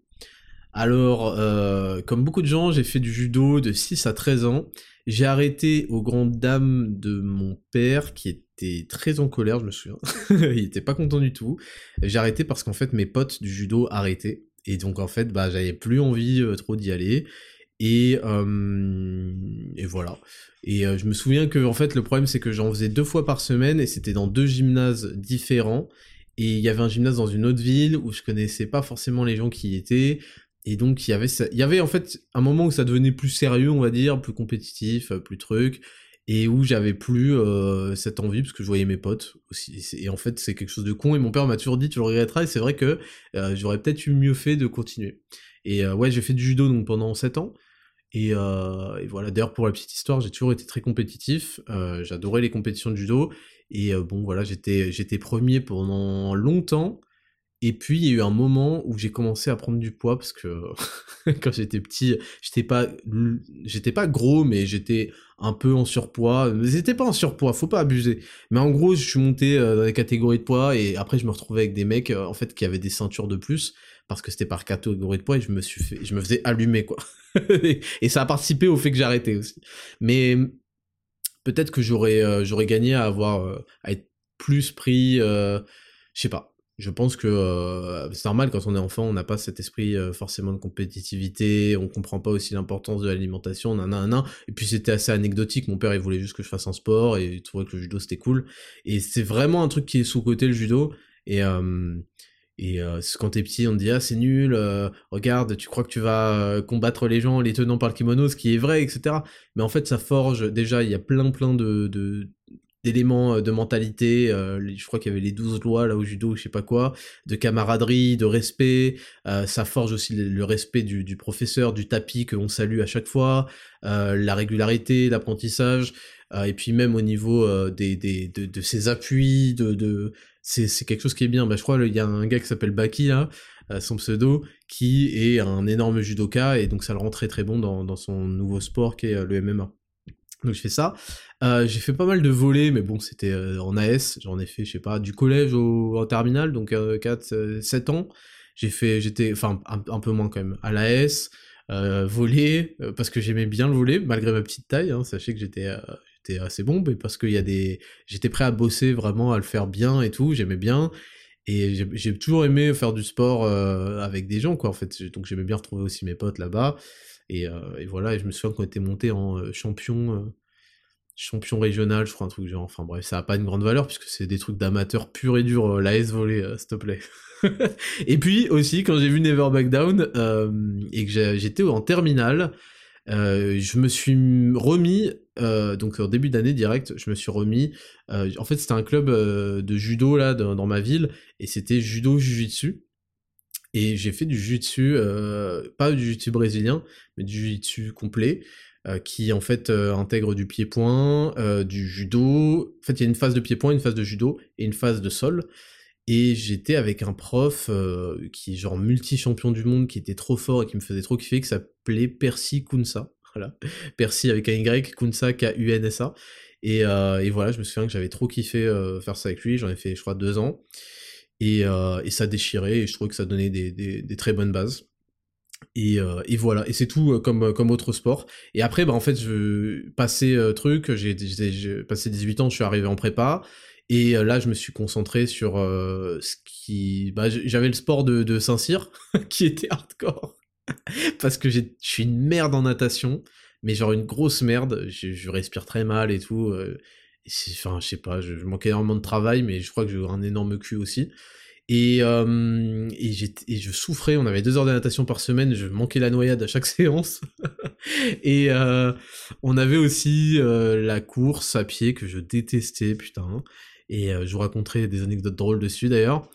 A: Alors, euh, comme beaucoup de gens, j'ai fait du judo de 6 à 13 ans. J'ai arrêté aux grandes dames de mon père, qui était très en colère, je me souviens. il était pas content du tout. J'ai arrêté parce qu'en fait, mes potes du judo arrêtaient. Et donc, en fait, bah, j'avais plus envie trop d'y aller. Et, et voilà. Et je me souviens que, en fait, le problème, c'est que j'en faisais deux fois par semaine, et c'était dans deux gymnases différents. Et il y avait un gymnase dans une autre ville où je connaissais pas forcément les gens qui y étaient. Et donc il y avait il y avait en fait un moment où ça devenait plus sérieux, on va dire, plus compétitif, plus truc, et où j'avais plus euh, cette envie parce que je voyais mes potes aussi. Et en fait c'est quelque chose de con. Et mon père m'a toujours dit tu le regretteras. Et c'est vrai que euh, j'aurais peut-être eu mieux fait de continuer. Et ouais j'ai fait du judo donc pendant 7 ans. Et, et voilà. D'ailleurs pour la petite histoire j'ai toujours été très compétitif. J'adorais les compétitions de judo. Et bon voilà j'étais j'étais premier pendant longtemps. Et puis il y a eu un moment où j'ai commencé à prendre du poids parce que quand j'étais petit, j'étais pas j'étais pas gros mais j'étais un peu en surpoids. J'étais pas en surpoids, faut pas abuser. Mais en gros, je suis monté euh, dans les catégories de poids et après je me retrouvais avec des mecs euh, en fait qui avaient des ceintures de plus parce que c'était par catégorie de poids et je me suis fait je me faisais allumer quoi. et ça a participé au fait que arrêté aussi. Mais peut-être que j'aurais euh, j'aurais gagné à avoir à être plus pris je sais pas je pense que euh, c'est normal quand on est enfant, on n'a pas cet esprit euh, forcément de compétitivité, on comprend pas aussi l'importance de l'alimentation, nan, nan, nan. Et puis c'était assez anecdotique, mon père il voulait juste que je fasse un sport et il trouvait que le judo c'était cool. Et c'est vraiment un truc qui est sous-côté le judo. Et, euh, quand t'es petit, on te dit ah c'est nul, regarde, tu crois que tu vas combattre les gens les tenant par le kimono, ce qui est vrai, etc. Mais en fait ça forge, déjà il y a plein plein de d'éléments euh, de mentalité, euh, je crois qu'il y avait les 12 lois là au judo, je sais pas quoi, de camaraderie, de respect, euh, ça forge aussi le, respect du, professeur, du tapis que on salue à chaque fois, la régularité, l'apprentissage, et puis même au niveau des, de, ses appuis, de, c'est quelque chose qui est bien. Bah, je crois il y a un gars qui s'appelle Baki là, son pseudo, qui est un énorme judoka, et donc ça le rend très très bon dans, dans son nouveau sport qui est le MMA. Donc je fais ça. Euh, j'ai fait pas mal de volets, mais bon, c'était euh, en AS. J'en ai fait, je sais pas, du collège au, terminal, donc 4, euh, 7 ans. J'ai fait, j'étais, enfin, un, peu moins quand même, à l'AS, voler, parce que j'aimais bien le voler, malgré ma petite taille. Hein, sachez que j'étais j'étais assez bon, mais parce qu'il y a des... J'étais prêt à bosser vraiment, à le faire bien et tout, j'aimais bien. Et j'ai toujours aimé faire du sport avec des gens, quoi, en fait. Donc j'aimais bien retrouver aussi mes potes là-bas. Et, et, voilà, et je me souviens qu'on était monté en champion champion régional, je crois un truc genre. Enfin bref, ça a pas une grande valeur puisque c'est des trucs d'amateurs pur et dur, euh, la S volée, euh, s'il te plaît. et puis aussi quand j'ai vu Never Back Down euh, et que j'étais en terminale, je me suis remis donc en début d'année direct, je me suis remis. en fait, c'était un club de judo là dans ma ville et c'était judo jujitsu. Et j'ai fait du jiu-jitsu, pas du jiu-jitsu brésilien, mais du jiu-jitsu complet. qui en fait intègre du pied-point, du judo. En fait, il y a une phase de pied-point, une phase de judo et une phase de sol. Et j'étais avec un prof qui est genre multi-champion du monde, qui était trop fort et qui me faisait trop kiffer, qui s'appelait Percy Kunsa. Voilà. Percy avec un Y, Kunsa K-U-N-S-A. Et, et, voilà, je me souviens que j'avais trop kiffé faire ça avec lui. J'en ai fait, je crois, deux ans. Et, et, ça déchirait et je trouvais que ça donnait des, très bonnes bases. Et, euh, et, voilà, et c'est tout euh, comme, euh, comme autre sport. Et après, bah, en fait, je passais truc, j'ai passé 18 ans, je suis arrivé en prépa, et là, je me suis concentré sur ce qui... Bah, J'avais le sport de, de Saint-Cyr, qui était hardcore, parce que je suis une merde en natation, mais genre une grosse merde, je respire très mal et tout, enfin, je sais pas, je, manquais énormément de travail, mais je crois que j'ai un énorme cul aussi. Et, euh, et, je souffrais, on avait deux heures de natation par semaine, je manquais la noyade à chaque séance. et euh, on avait aussi euh, la course à pied que je détestais, putain. Et euh, je vous raconterai des anecdotes drôles dessus d'ailleurs.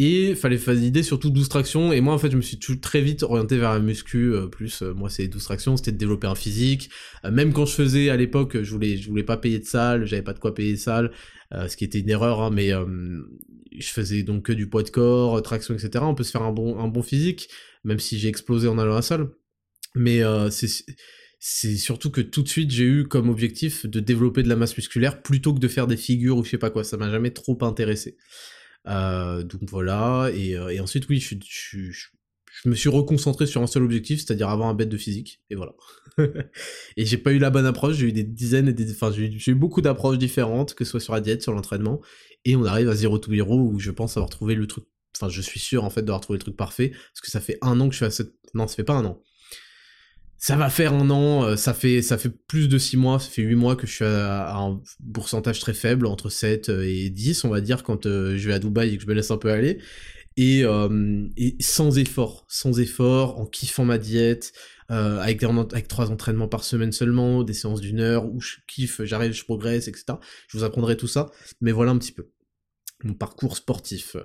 A: Et fallait valider surtout 12 tractions. Et moi, en fait, je me suis très vite orienté vers la muscu. Euh, plus, euh, moi, c'est 12 tractions, c'était de développer un physique. Euh, même quand je faisais à l'époque, je voulais, je voulais pas payer de salle, j'avais pas de quoi payer de salle, ce qui était une erreur, hein, mais je faisais donc que du poids de corps, traction, etc. On peut se faire un bon, un bon physique, même si j'ai explosé en allant à la salle. Mais c'est c'est surtout que tout de suite j'ai eu comme objectif de développer de la masse musculaire plutôt que de faire des figures ou je sais pas quoi, ça m'a jamais trop intéressé. Euh, donc voilà, et, euh, ensuite oui, je, me suis reconcentré sur un seul objectif, c'est-à-dire avoir un bête de physique, et voilà. et j'ai pas eu la bonne approche, j'ai eu des dizaines et des... Enfin, j'ai eu beaucoup d'approches différentes, que ce soit sur la diète, sur l'entraînement, et on arrive à Zero to Hero où je pense avoir trouvé le truc... Enfin, je suis sûr en fait d'avoir trouvé le truc parfait, parce que ça fait un an que je suis à cette... Non, ça fait pas un an ça va faire un an, euh, ça fait, ça fait plus de 6 mois, ça fait 8 mois que je suis à, un pourcentage très faible, entre 7 euh, et 10, on va dire, quand euh, je vais à Dubaï et que je me laisse un peu aller. Et, sans effort, sans effort, en kiffant ma diète, avec, avec trois entraînements par semaine seulement, des séances d'une heure, où je kiffe, j'arrive, je progresse, etc. Je vous apprendrai tout ça, mais voilà un petit peu mon parcours sportif.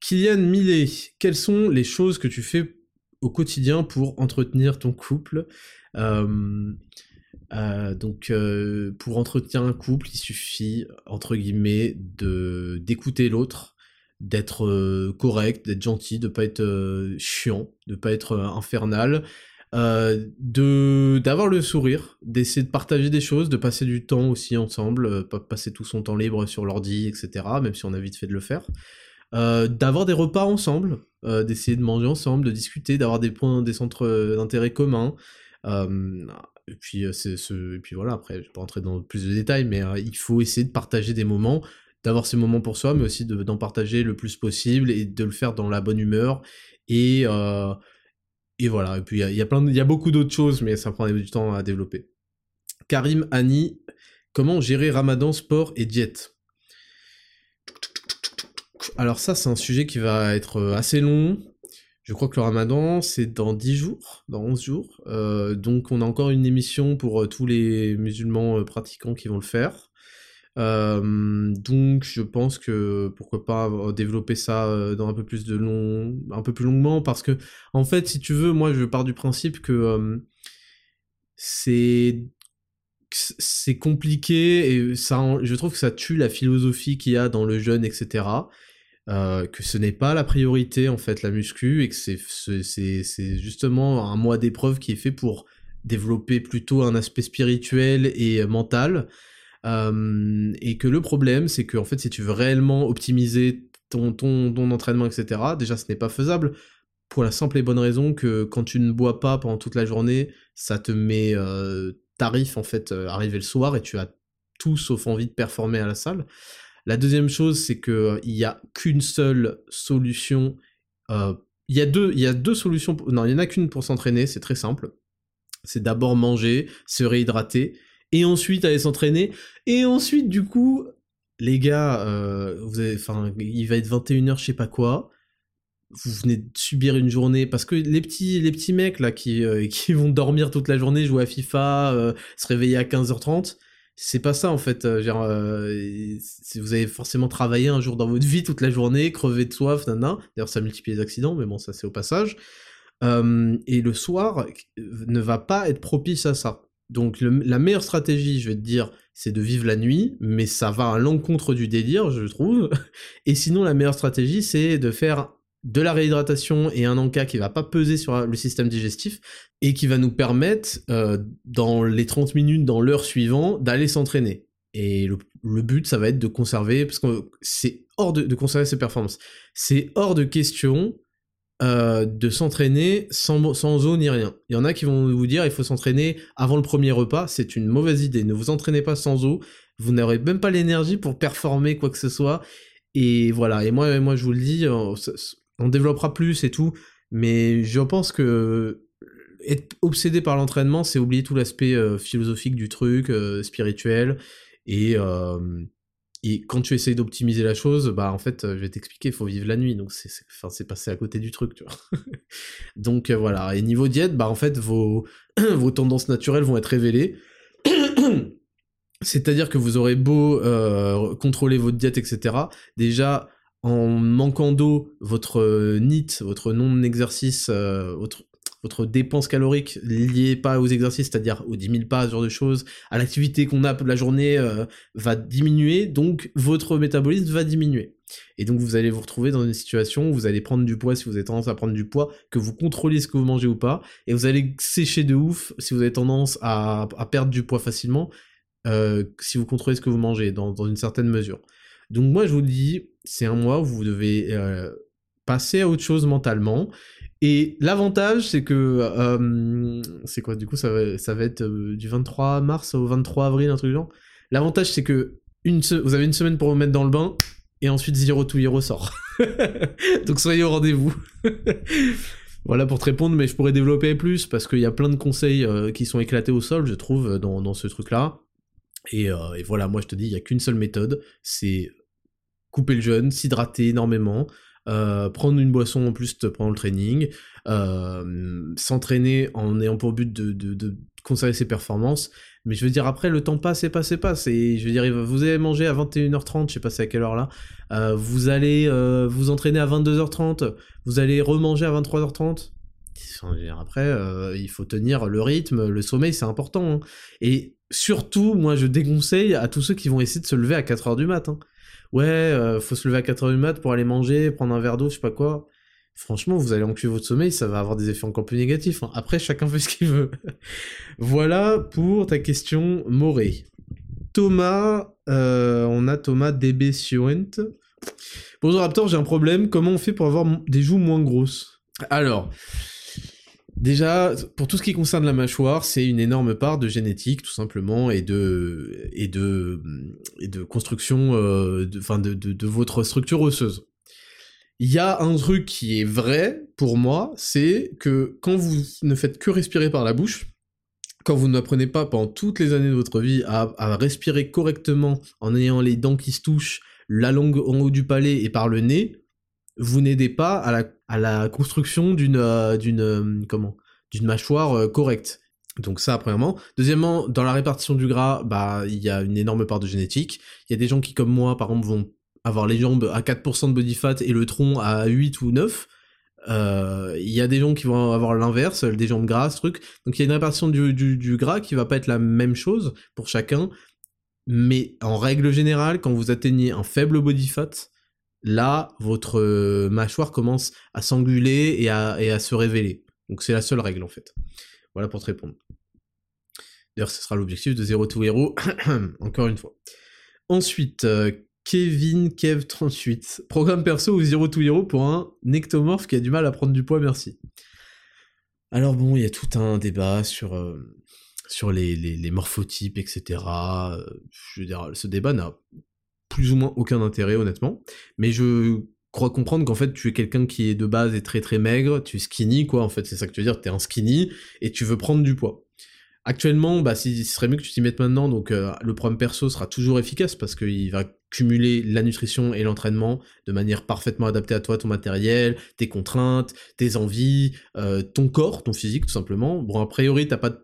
A: Kylian Millet, quelles sont les choses que tu fais au quotidien pour entretenir ton couple. Euh, euh, donc, euh, pour entretenir un couple, il suffit, entre guillemets, de d'écouter l'autre, d'être correct, d'être gentil, de pas être chiant, de pas être infernal, de d'avoir le sourire, d'essayer de partager des choses, de passer du temps aussi ensemble, pas passer tout son temps libre sur l'ordi, etc. Même si on a vite fait de le faire. Euh, d'avoir des repas ensemble, euh, d'essayer de manger ensemble, de discuter, d'avoir des points, des centres euh, d'intérêt communs. et puis, ce, puis voilà, après, je vais pas rentrer dans plus de détails, mais il faut essayer de partager des moments, d'avoir ces moments pour soi, mais aussi d'en partager le plus possible et de le faire dans la bonne humeur. Et, voilà, et puis il y, a, y a beaucoup d'autres choses, mais ça prend du temps à développer. Karim, Annie, comment gérer ramadan, sport et diète? Alors ça, c'est un sujet qui va être euh, assez long. Je crois que le ramadan, c'est dans 10 jours, dans 11 jours. Euh, donc on a encore une émission pour euh, tous les musulmans pratiquants qui vont le faire. donc je pense que pourquoi pas développer ça dans un peu plus de long, un peu plus longuement, parce que en fait, si tu veux, moi je pars du principe que c'est c'est compliqué et je trouve que ça tue la philosophie qu'il y a dans le jeûne, etc. Euh, que ce n'est pas la priorité en fait la muscu et que c'est c'est justement un mois d'épreuve qui est fait pour développer plutôt un aspect spirituel et mental. Euh, et que le problème c'est que en fait si tu veux réellement optimiser ton, ton, ton entraînement etc déjà ce n'est pas faisable pour la simple et bonne raison que quand tu ne bois pas pendant toute la journée ça te met euh, tarif en fait arriver le soir et tu as tout sauf envie de performer à la salle la deuxième chose, c'est qu'il euh, n'y a qu'une seule solution. Euh, il y, a deux, y solutions. Non, il n'y en a qu'une pour s'entraîner, c'est très simple. C'est d'abord manger, se réhydrater, et ensuite aller s'entraîner. Et ensuite, du coup, les gars, euh, vous avez, il va être 21h, je sais pas quoi. Vous venez de subir une journée parce que les petits, les petits mecs là qui, qui vont dormir toute la journée, jouer à FIFA, se réveiller à 15h30, c'est pas ça en fait. Euh, genre, euh, vous avez forcément travaillé un jour dans votre vie toute la journée, crevé de soif, nanana. D'ailleurs, ça multiplie les accidents, mais bon, ça c'est au passage. Euh, et le soir ne va pas être propice à ça. Donc la meilleure stratégie, je vais te dire, c'est de vivre la nuit, mais ça va à l'encontre du délire, je trouve. Et sinon, la meilleure stratégie, c'est de faire de la réhydratation et un encas qui va pas peser sur le système digestif et qui va nous permettre, euh, dans les 30 minutes, dans l'heure suivante, d'aller s'entraîner. Et le, but, ça va être de conserver, parce que c'est hors de, conserver ses performances. C'est hors de question euh, de s'entraîner sans, eau ni rien. Il y en a qui vont vous dire il faut s'entraîner avant le premier repas, c'est une mauvaise idée. Ne vous entraînez pas sans eau, vous n'aurez même pas l'énergie pour performer quoi que ce soit. Et voilà, et moi, moi je vous le dis, on, développera plus et tout, mais je pense que être obsédé par l'entraînement, c'est oublier tout l'aspect euh, philosophique du truc, euh, spirituel, et, et quand tu essayes d'optimiser la chose, bah en fait, je vais t'expliquer, il faut vivre la nuit, donc c'est enfin, passé à côté du truc, tu vois. donc euh, voilà, et niveau diète, bah en fait, vos, vos tendances naturelles vont être révélées. C'est-à-dire que vous aurez beau euh, contrôler votre diète, etc. Déjà, en manquant d'eau, votre euh, NIT, votre non-exercice, votre votre dépense calorique liée pas aux exercices, c'est-à-dire aux 10 000 pas, ce genre de choses, à l'activité qu'on a pour la journée, euh, va diminuer, donc votre métabolisme va diminuer. Et donc vous allez vous retrouver dans une situation où vous allez prendre du poids si vous avez tendance à prendre du poids, que vous contrôlez ce que vous mangez ou pas, et vous allez sécher de ouf si vous avez tendance à, perdre du poids facilement, euh, si vous contrôlez ce que vous mangez, dans, une certaine mesure. Donc moi je vous dis, c'est un mois où vous devez euh, passer à autre chose mentalement, et l'avantage, c'est que. Euh, c'est quoi Du coup, ça va, ça va être euh, du 23 mars au 23 avril, un truc genre. L'avantage, c'est que une vous avez une semaine pour vous mettre dans le bain, et ensuite Zero to Hero sort. Donc soyez au rendez-vous. voilà pour te répondre, mais je pourrais développer plus, parce qu'il y a plein de conseils qui sont éclatés au sol, je trouve, dans, dans ce truc-là. Et, et, voilà, moi je te dis, il n'y a qu'une seule méthode, c'est couper le jeûne, s'hydrater énormément, euh, prendre une boisson en plus pendant le training, euh, s'entraîner en ayant pour but de, conserver ses performances. Mais je veux dire, après, le temps passe et passe et passe. Et je veux dire, vous allez manger à 21h30, je sais pas c'est à quelle heure là. Euh, vous allez vous entraîner à 22h30, vous allez remanger à 23h30. après, il faut tenir le rythme, le sommeil, c'est important. Hein. Et surtout, moi, je déconseille à tous ceux qui vont essayer de se lever à 4h du matin ouais, euh, faut se lever à 4h du mat pour aller manger, prendre un verre d'eau, je sais pas quoi. Franchement, vous allez enculer votre sommeil, ça va avoir des effets encore plus négatifs. Hein. Après, chacun fait ce qu'il veut. voilà pour ta question, Moré. Thomas, euh, on a Thomas DB Sioent. Bonjour Raptor, j'ai un problème. Comment on fait pour avoir des joues moins grosses? Alors, Déjà, pour tout ce qui concerne la mâchoire, c'est une énorme part de génétique, tout simplement, et de construction, euh, de, votre structure osseuse. Il y a un truc qui est vrai pour moi, c'est que quand vous ne faites que respirer par la bouche, quand vous n'apprenez pas pendant toutes les années de votre vie à, à, respirer correctement en ayant les dents qui se touchent, la langue en haut du palais et par le nez, vous n'aidez pas à la, à la construction d'une euh, euh, mâchoire euh, correcte. Donc ça, premièrement. Deuxièmement, dans la répartition du gras, bah il y a une énorme part de génétique. Il y a des gens qui, comme moi, par exemple, vont avoir les jambes à 4% de body fat et le tronc à 8 ou 9. Il y a des gens qui vont avoir l'inverse, des jambes grasses, truc. Donc il y a une répartition du, du, du, gras qui va pas être la même chose pour chacun. Mais en règle générale, quand vous atteignez un faible body fat, là, votre euh, mâchoire commence à s'anguler et à, se révéler. Donc c'est la seule règle en fait. Voilà pour te répondre. D'ailleurs, ce sera l'objectif de 0 to Hero, encore une fois. Ensuite, euh, Kevin Kev38. Programme perso ou 0 to Hero pour un nectomorphe qui a du mal à prendre du poids, merci. Alors bon, il y a tout un débat sur, euh, les, morphotypes, etc. Ce débat n'a plus ou moins aucun intérêt honnêtement. Mais je crois comprendre qu'en fait tu es quelqu'un qui est de base et très très maigre, tu es skinny quoi en fait, c'est ça que tu veux dire, tu es un skinny et tu veux prendre du poids. Actuellement, bah, ce serait mieux que tu t'y mettes maintenant, donc euh, le programme perso sera toujours efficace parce qu'il va cumuler la nutrition et l'entraînement de manière parfaitement adaptée à toi, ton matériel, tes contraintes, tes envies, euh, ton corps, ton physique tout simplement. Bon, a priori, t'as pas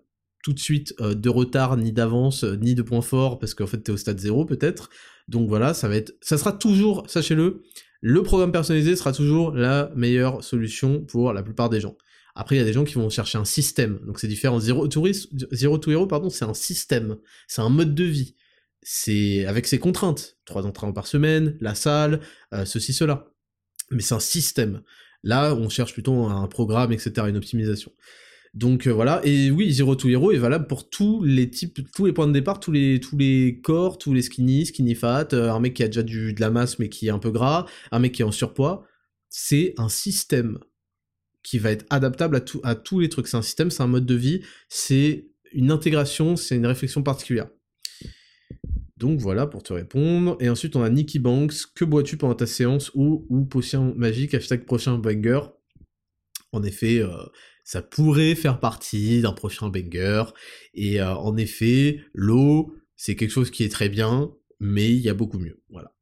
A: tout de suite euh, de retard, ni d'avance, ni de point fort, parce qu'en fait t'es au stade zéro peut-être, donc voilà, ça va être, ça sera toujours, sachez-le, le programme personnalisé sera toujours la meilleure solution pour la plupart des gens. Après, il y a des gens qui vont chercher un système. Donc c'est différent. Zero to, Zero to Hero, pardon, c'est un système. C'est un mode de vie. C'est avec ses contraintes. Trois entraînements par semaine, la salle, euh, ceci, cela. Mais c'est un système. Là, on cherche plutôt un programme, etc., une optimisation. Donc euh, voilà, et oui, Zero to Hero est valable pour tous les types, tous les points de départ, tous les, tous les corps, tous les skinny, skinny fat, euh, un mec qui a déjà du, de la masse mais qui est un peu gras, un mec qui est en surpoids. C'est un système qui va être adaptable à, à tous les trucs. C'est un système, c'est un mode de vie, c'est une intégration, c'est une réflexion particulière. Donc voilà pour te répondre. Et ensuite on a Nicky Banks, que bois-tu pendant ta séance ou, ou potion magique, hashtag prochain banger. En effet, euh, ça pourrait faire partie d'un prochain banger. Et euh, en effet, l'eau, c'est quelque chose qui est très bien, mais il y a beaucoup mieux. Voilà.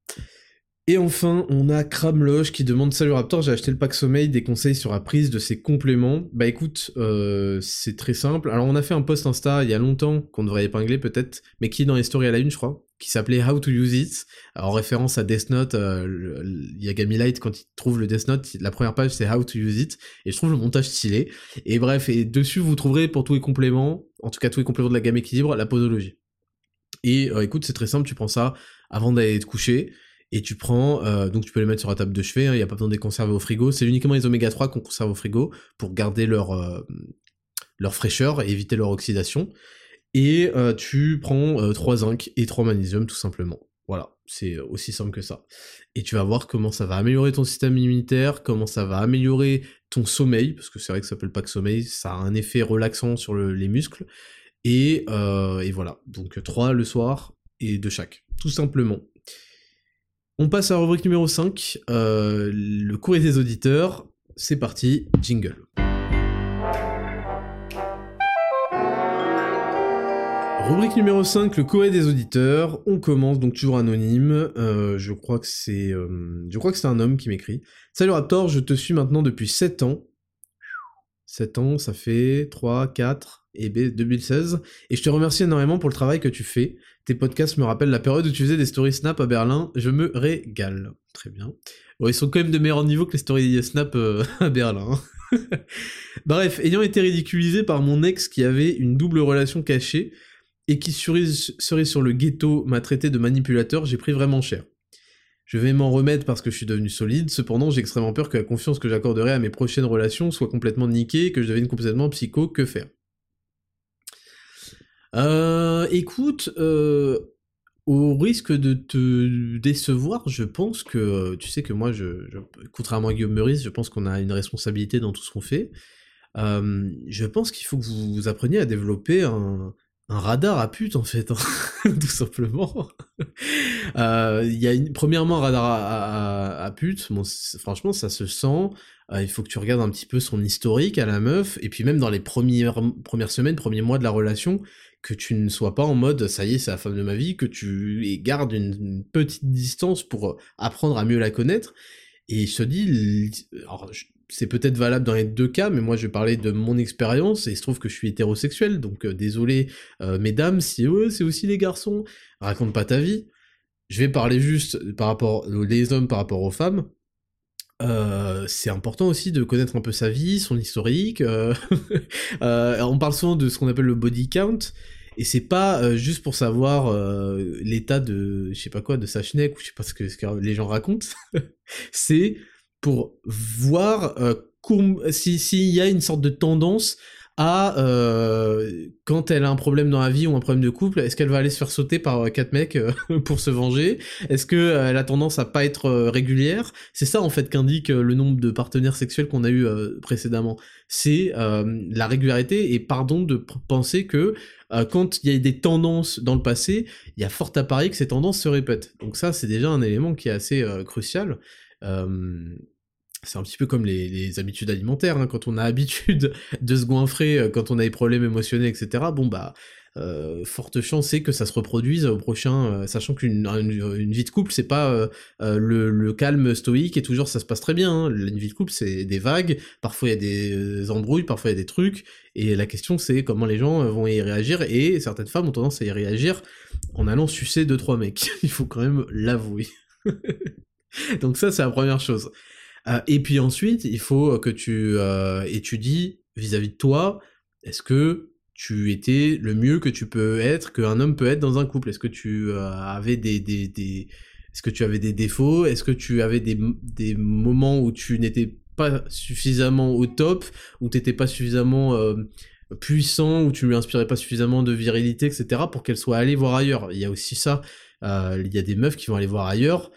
A: Et enfin, on a Kramloge qui demande Salut Raptor, j'ai acheté le pack sommeil, des conseils sur la prise de ses compléments. Bah écoute, euh, c'est très simple. Alors on a fait un post Insta il y a longtemps, qu'on devrait épingler peut-être, mais qui est dans les stories à la une, je crois, qui s'appelait How to Use It, en référence à Death Note. Euh, il y a Gamy Light, quand il trouve le Death Note, la première page c'est How to Use It, et je trouve le montage stylé. Et bref, et dessus vous trouverez pour tous les compléments, en tout cas tous les compléments de la gamme équilibre, la posologie. Et euh, écoute, c'est très simple, tu prends ça avant d'aller te coucher et tu prends, euh, donc tu peux les mettre sur la table de chevet, il hein, n'y a pas besoin de les conserver au frigo, c'est uniquement les oméga 3 qu'on conserve au frigo pour garder leur, euh, leur fraîcheur et éviter leur oxydation. Et euh, tu prends 3 zinc et 3 magnésium tout simplement. Voilà, c'est aussi simple que ça. Et tu vas voir comment ça va améliorer ton système immunitaire, comment ça va améliorer ton sommeil, parce que c'est vrai que ça s'appelle pas que sommeil, ça a un effet relaxant sur les muscles. Et, voilà, donc 3 le soir et de chaque, tout simplement. On passe à la rubrique numéro 5, euh, le courrier des auditeurs. C'est parti, jingle. Rubrique numéro 5, le courrier des auditeurs. On commence donc toujours anonyme. Euh, je crois que c'est euh, je crois que c'est un homme qui m'écrit. Salut Raptor, je te suis maintenant depuis 7 ans. 7 ans, ça fait 3, 4 et B 2016. Et je te remercie énormément pour le travail que tu fais. Tes podcasts me rappellent la période où tu faisais des stories Snap à Berlin. Je me régale. Très bien. Bon, ils sont quand même de meilleur niveau que les stories Snap euh, à Berlin. Bref, ayant été ridiculisé par mon ex qui avait une double relation cachée et qui serait sur le ghetto m'a traité de manipulateur, j'ai pris vraiment cher. Je vais m'en remettre parce que je suis devenu solide, cependant j'ai extrêmement peur que la confiance que j'accorderai à mes prochaines relations soit complètement niquée, que je devienne complètement psycho, que faire? Euh, écoute, euh, au risque de te décevoir, je pense que, tu sais que moi, contrairement à Guillaume Meurice, je pense qu'on a une responsabilité dans tout ce qu'on fait. Euh, je pense qu'il faut que vous, appreniez à développer un, radar à pute en fait, hein, tout simplement. Il y a une, premièrement un radar à, pute, franchement ça se sent. il faut que tu regardes un petit peu son historique à la meuf, et puis même dans les premières, semaines, premiers mois de la relation, que tu ne sois pas en mode ça y est c'est la femme de ma vie, que tu gardes une, petite distance pour euh, apprendre à mieux la connaître. Et je te dis, c'est peut-être valable dans les deux cas, mais moi je vais parler de mon expérience, et il se trouve que je suis hétérosexuel, donc euh, désolé euh, mesdames, si ouais, c'est aussi les garçons, raconte pas ta vie. Je vais parler juste par rapport les hommes par rapport aux femmes. c'est important aussi de connaître un peu sa vie, son historique. on parle souvent de ce qu'on appelle le body count, et c'est pas euh, juste pour savoir euh, l'état de, je sais pas quoi, de sa schneck, ou je sais pas ce que, les gens racontent. c'est pour voir euh, s'il y a une sorte de tendance à euh, quand elle a un problème dans la vie ou un problème de couple, est-ce qu'elle va aller se faire sauter par euh, quatre mecs euh, pour se venger? Est-ce que elle a tendance à pas être régulière? C'est ça en fait qu'indique le nombre de partenaires sexuels qu'on a eu précédemment. C'est la régularité et pardon de penser que quand il y a des tendances dans le passé, il y a fort à parier que ces tendances se répètent. Donc ça c'est déjà un élément qui est assez crucial c'est un petit peu comme les, habitudes alimentaires, hein. quand on a habitude de se goinfrer, euh, quand on a des problèmes émotionnels, etc., bon bah, euh, forte chance c'est que ça se reproduise au prochain, euh, sachant qu'une une, vie de couple, c'est pas le, calme stoïque et toujours ça se passe très bien, hein. une vie de couple c'est des vagues, parfois il y a des embrouilles, parfois il y a des trucs, et la question c'est comment les gens vont y réagir, et certaines femmes ont tendance à y réagir en allant sucer deux trois mecs, il faut quand même l'avouer. Donc ça c'est la première chose. Euh, et puis ensuite, il faut que tu euh, étudies vis-à-vis de toi, est-ce que tu étais le mieux que tu peux être, qu'un homme peut être dans un couple? Est-ce que tu euh, avais des, des, des... est-ce que tu avais des défauts? Est-ce que tu avais des, des moments où tu n'étais pas suffisamment au top, où tu n'étais pas suffisamment puissant, où tu lui inspirais pas suffisamment de virilité, etc., pour qu'elle soit allée voir ailleurs? Il y a aussi ça. Il y a des meufs qui vont aller voir ailleurs.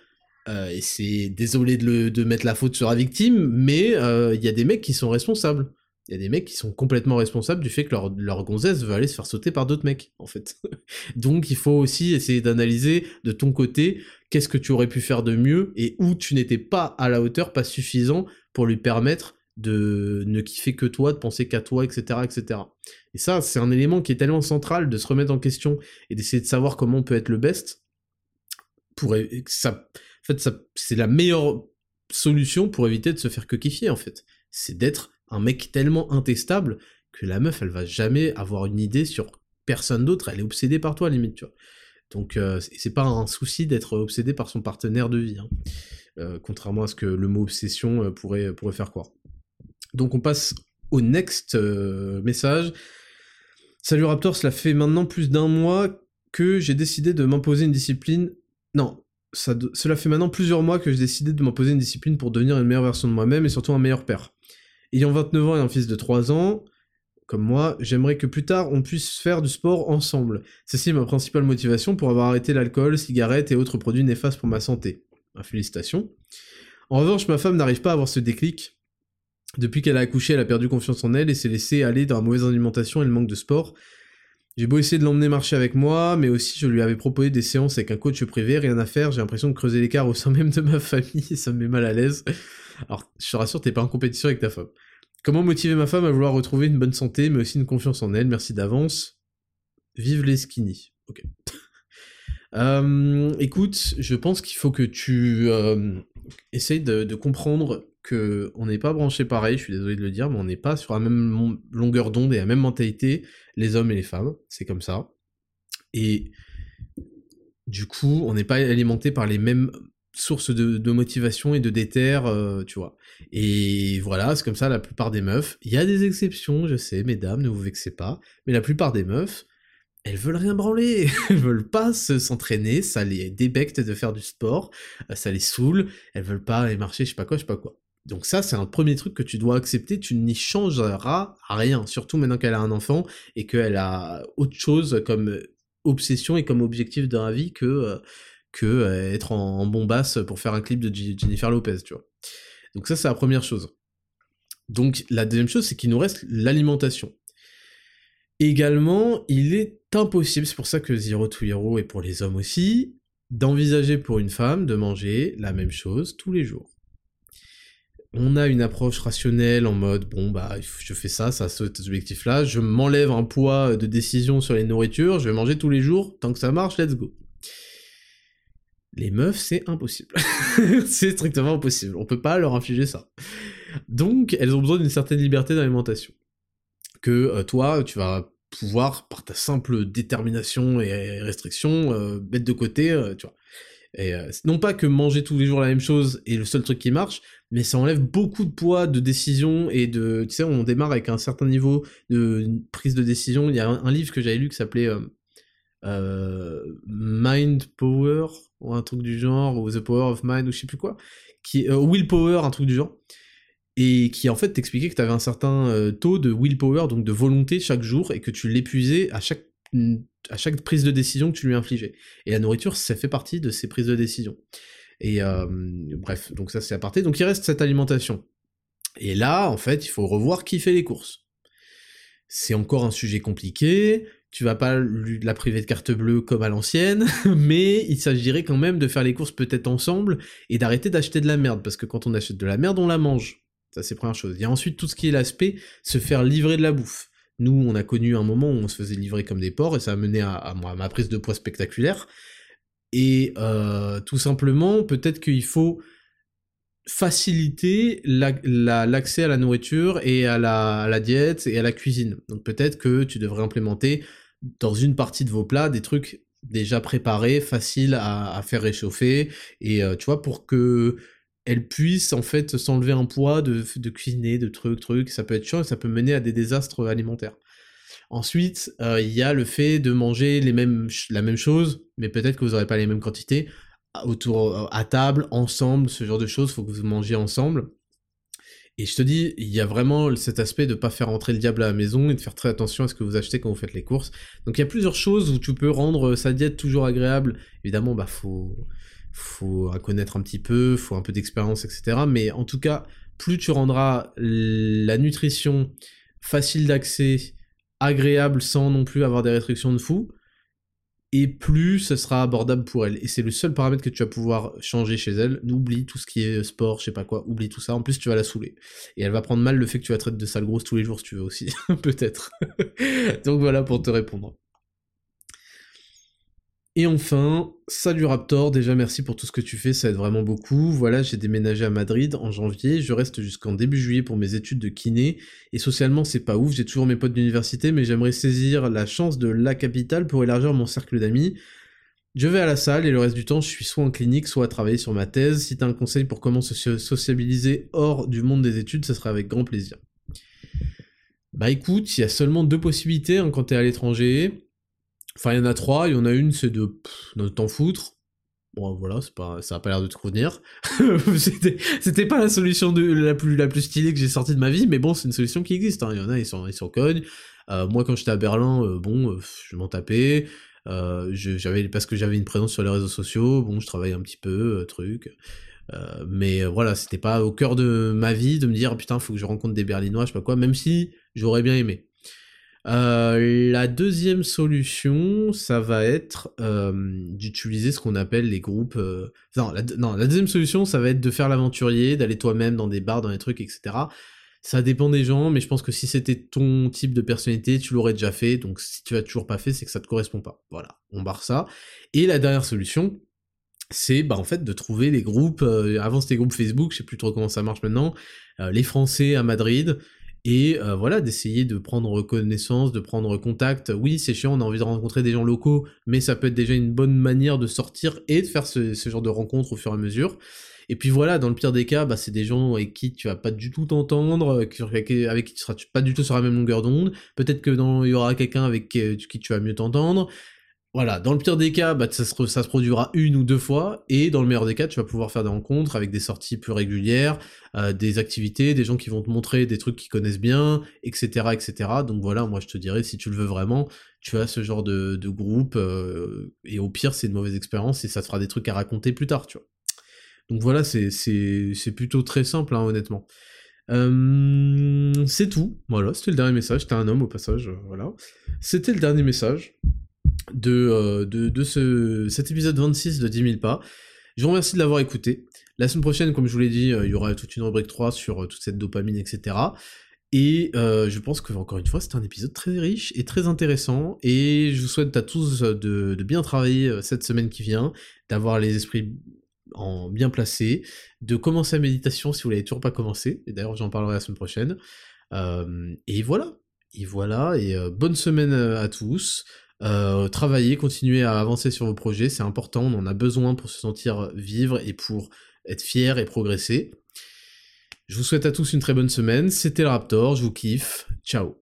A: Et c'est désolé de, mettre la faute sur la victime, mais il y a des mecs qui sont responsables il y a des mecs qui sont complètement responsables du fait que leur, leur gonzesse veut aller se faire sauter par d'autres mecs, en fait. Donc il faut aussi essayer d'analyser de ton côté qu'est-ce que tu aurais pu faire de mieux et où tu n'étais pas à la hauteur, pas suffisant pour lui permettre de ne kiffer que toi, de penser qu'à toi, etc., etc. Et ça, c'est un élément qui est tellement central de se remettre en question et d'essayer de savoir comment on peut être le best. Pour ça, fait, c'est la meilleure solution pour éviter de se faire kiffer, en fait. C'est d'être un mec tellement intestable que la meuf, elle va jamais avoir une idée sur personne d'autre, elle est obsédée par toi, limite. Donc, euh, c'est pas un souci d'être obsédé par son partenaire de vie, hein. euh, contrairement à ce que le mot obsession euh, pourrait, pourrait faire croire. Donc, on passe au next message. Salut Raptor, cela fait maintenant plus d'un mois que j'ai décidé de m'imposer une discipline. Non, cela fait maintenant plusieurs mois que j'ai décidé de m'imposer une discipline pour devenir une meilleure version de moi-même et surtout un meilleur père. Ayant 29 ans et un fils de 3 ans, comme moi, j'aimerais que plus tard on puisse faire du sport ensemble. Ceci est ma principale motivation pour avoir arrêté l'alcool, cigarettes et autres produits néfastes pour ma santé. Ah, félicitations. En revanche, ma femme n'arrive pas à avoir ce déclic. Depuis qu'elle a accouché, elle a perdu confiance en elle et s'est laissée aller dans la mauvaise alimentation et le manque de sport. J'ai beau essayer de l'emmener marcher avec moi, mais aussi je lui avais proposé des séances avec un coach privé, rien à faire, j'ai l'impression de creuser l'écart au sein même de ma famille, ça me met mal à l'aise. Alors, je te rassure, t'es pas en compétition avec ta femme. Comment motiver ma femme à vouloir retrouver une bonne santé, mais aussi une confiance en elle? Merci d'avance. Vive les skinny. Ok. Euh, écoute, je pense qu'il faut que tu euh, essayes de, comprendre on n'est pas branché pareil, je suis désolé de le dire, mais on n'est pas sur la même longueur d'onde et la même mentalité, les hommes et les femmes, c'est comme ça. Et du coup, on n'est pas alimenté par les mêmes source de, motivation et de déter, euh, tu vois. Et voilà, c'est comme ça la plupart des meufs. Il y a des exceptions, je sais, mesdames, ne vous vexez pas, mais la plupart des meufs, elles veulent rien branler, elles veulent pas s'entraîner, ça les débecte de faire du sport, euh, ça les saoule, elles veulent pas aller marcher, je sais pas quoi, je sais pas quoi. Donc ça, c'est un premier truc que tu dois accepter, tu n'y changeras rien, surtout maintenant qu'elle a un enfant et qu'elle a autre chose comme obsession et comme objectif dans la vie que euh, euh, être en, bombasse pour faire un clip de Jennifer Lopez, tu vois. Donc ça, c'est la première chose. Donc la deuxième chose, c'est qu'il nous reste l'alimentation. Également, il est impossible, c'est pour ça que Zero to Hero est pour les hommes aussi, d'envisager pour une femme de manger la même chose tous les jours. On a une approche rationnelle en mode bon bah je fais ça, ça cet objectif là, je m'enlève un poids de décision sur les nourritures, je vais manger tous les jours, tant que ça marche, let's go. Les meufs, c'est impossible. c'est strictement impossible. On peut pas leur infliger ça. Donc, elles ont besoin d'une certaine liberté d'alimentation. Que euh, toi, tu vas pouvoir, par ta simple détermination et restriction, euh, mettre de côté, euh, tu vois. Et, non pas que manger tous les jours la même chose est le seul truc qui marche, mais ça enlève beaucoup de poids de décision et de... Tu sais, on démarre avec un certain niveau de prise de décision. Il y a un, livre que j'avais lu qui s'appelait Mind Power, ou un truc du genre, ou The Power of Mind, ou je sais plus quoi, qui, euh, Willpower, un truc du genre, et qui en fait t'expliquait que tu avais un certain euh, taux de willpower, donc de volonté chaque jour, et que tu l'épuisais à chaque, à chaque prise de décision que tu lui infligeais. Et la nourriture, ça fait partie de ces prises de décision. Et euh, bref, donc ça c'est à partir. Donc il reste cette alimentation. Et là, en fait, il faut revoir qui fait les courses. C'est encore un sujet compliqué, tu vas pas la priver de carte bleue comme à l'ancienne, mais il s'agirait quand même de faire les courses peut-être ensemble et d'arrêter d'acheter de la merde, parce que quand on achète de la merde, on la mange. Ça, c'est première chose. Il y a ensuite tout ce qui est l'aspect, se faire livrer de la bouffe. Nous, on a connu un moment où on se faisait livrer comme des porcs, et ça a mené à, ma prise de poids spectaculaire. Et euh, tout simplement, peut-être qu'il faut faciliter l'accès à la nourriture et à la, diète et à la cuisine. Donc peut-être que tu devrais implémenter dans une partie de vos plats des trucs déjà préparés, faciles à, faire réchauffer, et euh, tu vois, pour que elle puisse en fait s'enlever un poids de, de cuisiner, de trucs, trucs, ça peut être chiant et ça peut mener à des désastres alimentaires. Ensuite, euh, il y a le fait de manger les mêmes, la même chose, mais peut-être que vous n'aurez pas les mêmes quantités, autour, à table, ensemble, ce genre de choses, faut que vous mangiez ensemble. Et je te dis, il y a vraiment cet aspect de pas faire entrer le diable à la maison et de faire très attention à ce que vous achetez quand vous faites les courses. Donc il y a plusieurs choses où tu peux rendre sa diète toujours agréable. Évidemment, bah faut, faut connaître un petit peu, faut un peu d'expérience, etc. Mais en tout cas, plus tu rendras la nutrition facile d'accès, agréable sans non plus avoir des restrictions de fou, et plus ce sera abordable pour elle. Et c'est le seul paramètre que tu vas pouvoir changer chez elle. N'oublie tout ce qui est sport, je sais pas quoi, oublie tout ça. En plus, tu vas la saouler. Et elle va prendre mal le fait que tu vas traiter de sale grosse tous les jours, si tu veux aussi, peut-être. Donc voilà pour te répondre. Et enfin, salut Raptor, déjà merci pour tout ce que tu fais, ça aide vraiment beaucoup. Voilà, j'ai déménagé à Madrid en janvier, je reste jusqu'en début juillet pour mes études de kiné, et socialement c'est pas ouf, j'ai toujours mes potes d'université, mais j'aimerais saisir la chance de la capitale pour élargir mon cercle d'amis. Je vais à la salle et le reste du temps je suis soit en clinique, soit à travailler sur ma thèse. Si t'as un conseil pour comment se sociabiliser hors du monde des études, ça serait avec grand plaisir. Bah écoute, il y a seulement deux possibilités hein, quand t'es à l'étranger. Enfin, il y en a trois. Il y en a une, c'est de, t'en foutre. Bon, voilà, pas, ça a pas l'air de te convenir. c'était, pas la solution de, la plus, la plus stylée que j'ai sortie de ma vie, mais bon, c'est une solution qui existe. Hein. Il y en a, ils sont, ils sont cogne. Euh, moi, quand j'étais à Berlin, euh, bon, euh, je m'en tapais. j'avais, parce que j'avais une présence sur les réseaux sociaux. Bon, je travaillais un petit peu, truc. mais voilà, c'était pas au cœur de ma vie de me dire putain, faut que je rencontre des Berlinois, je sais pas quoi. Même si j'aurais bien aimé. Euh, la deuxième solution, ça va être euh, d'utiliser ce qu'on appelle les groupes. Euh, non, la, deuxième solution, ça va être de faire l'aventurier, d'aller toi-même dans des bars, dans des trucs, etc. Ça dépend des gens, mais je pense que si c'était ton type de personnalité, tu l'aurais déjà fait. Donc si tu l'as toujours pas fait, c'est que ça te correspond pas. Voilà, on barre ça. Et la dernière solution, c'est bah en fait de trouver les groupes. avant c'était groupes Facebook, je sais plus trop comment ça marche maintenant. les Français à Madrid et euh, voilà, d'essayer de prendre connaissance, de prendre contact. Oui, c'est chiant, on a envie de rencontrer des gens locaux, mais ça peut être déjà une bonne manière de sortir et de faire ce, genre de rencontres au fur et à mesure. Et puis voilà, dans le pire des cas, bah, c'est des gens avec qui tu vas pas du tout t'entendre, avec qui tu seras pas du tout sur la même longueur d'onde. Peut-être que dans, il y aura quelqu'un avec qui tu vas mieux t'entendre. Voilà, dans le pire des cas, bah, ça, se, produira une ou deux fois, et dans le meilleur des cas, tu vas pouvoir faire des rencontres avec des sorties plus régulières, euh, des activités, des gens qui vont te montrer des trucs qu'ils connaissent bien, etc., etc. Donc voilà, moi je te dirais, si tu le veux vraiment, tu as ce genre de, groupe, euh, et au pire, c'est une mauvaise expérience, et ça te fera des trucs à raconter plus tard, tu vois. Donc voilà, c'est plutôt très simple, hein, honnêtement. Euh, c'est tout, voilà, c'était le dernier message, t'es un homme au passage, voilà. C'était le dernier message de, euh, de, de ce, cet épisode 26 de 10 000 pas. Je vous remercie de l'avoir écouté. La semaine prochaine, comme je vous l'ai dit, euh, il y aura toute une rubrique 3 sur euh, toute cette dopamine, etc. Et je pense que, encore une fois, c'est un épisode très riche et très intéressant. Et je vous souhaite à tous de, de bien travailler cette semaine qui vient, d'avoir les esprits en bien placés, de commencer la méditation si vous l'avez toujours pas commencé. Et d'ailleurs, j'en parlerai la semaine prochaine. et voilà. Et voilà. Et bonne semaine à tous. Euh, travailler, continuer à avancer sur vos projets, c'est important, on en a besoin pour se sentir vivre et pour être fier et progresser. Je vous souhaite à tous une très bonne semaine, c'était le Raptor, je vous kiffe, ciao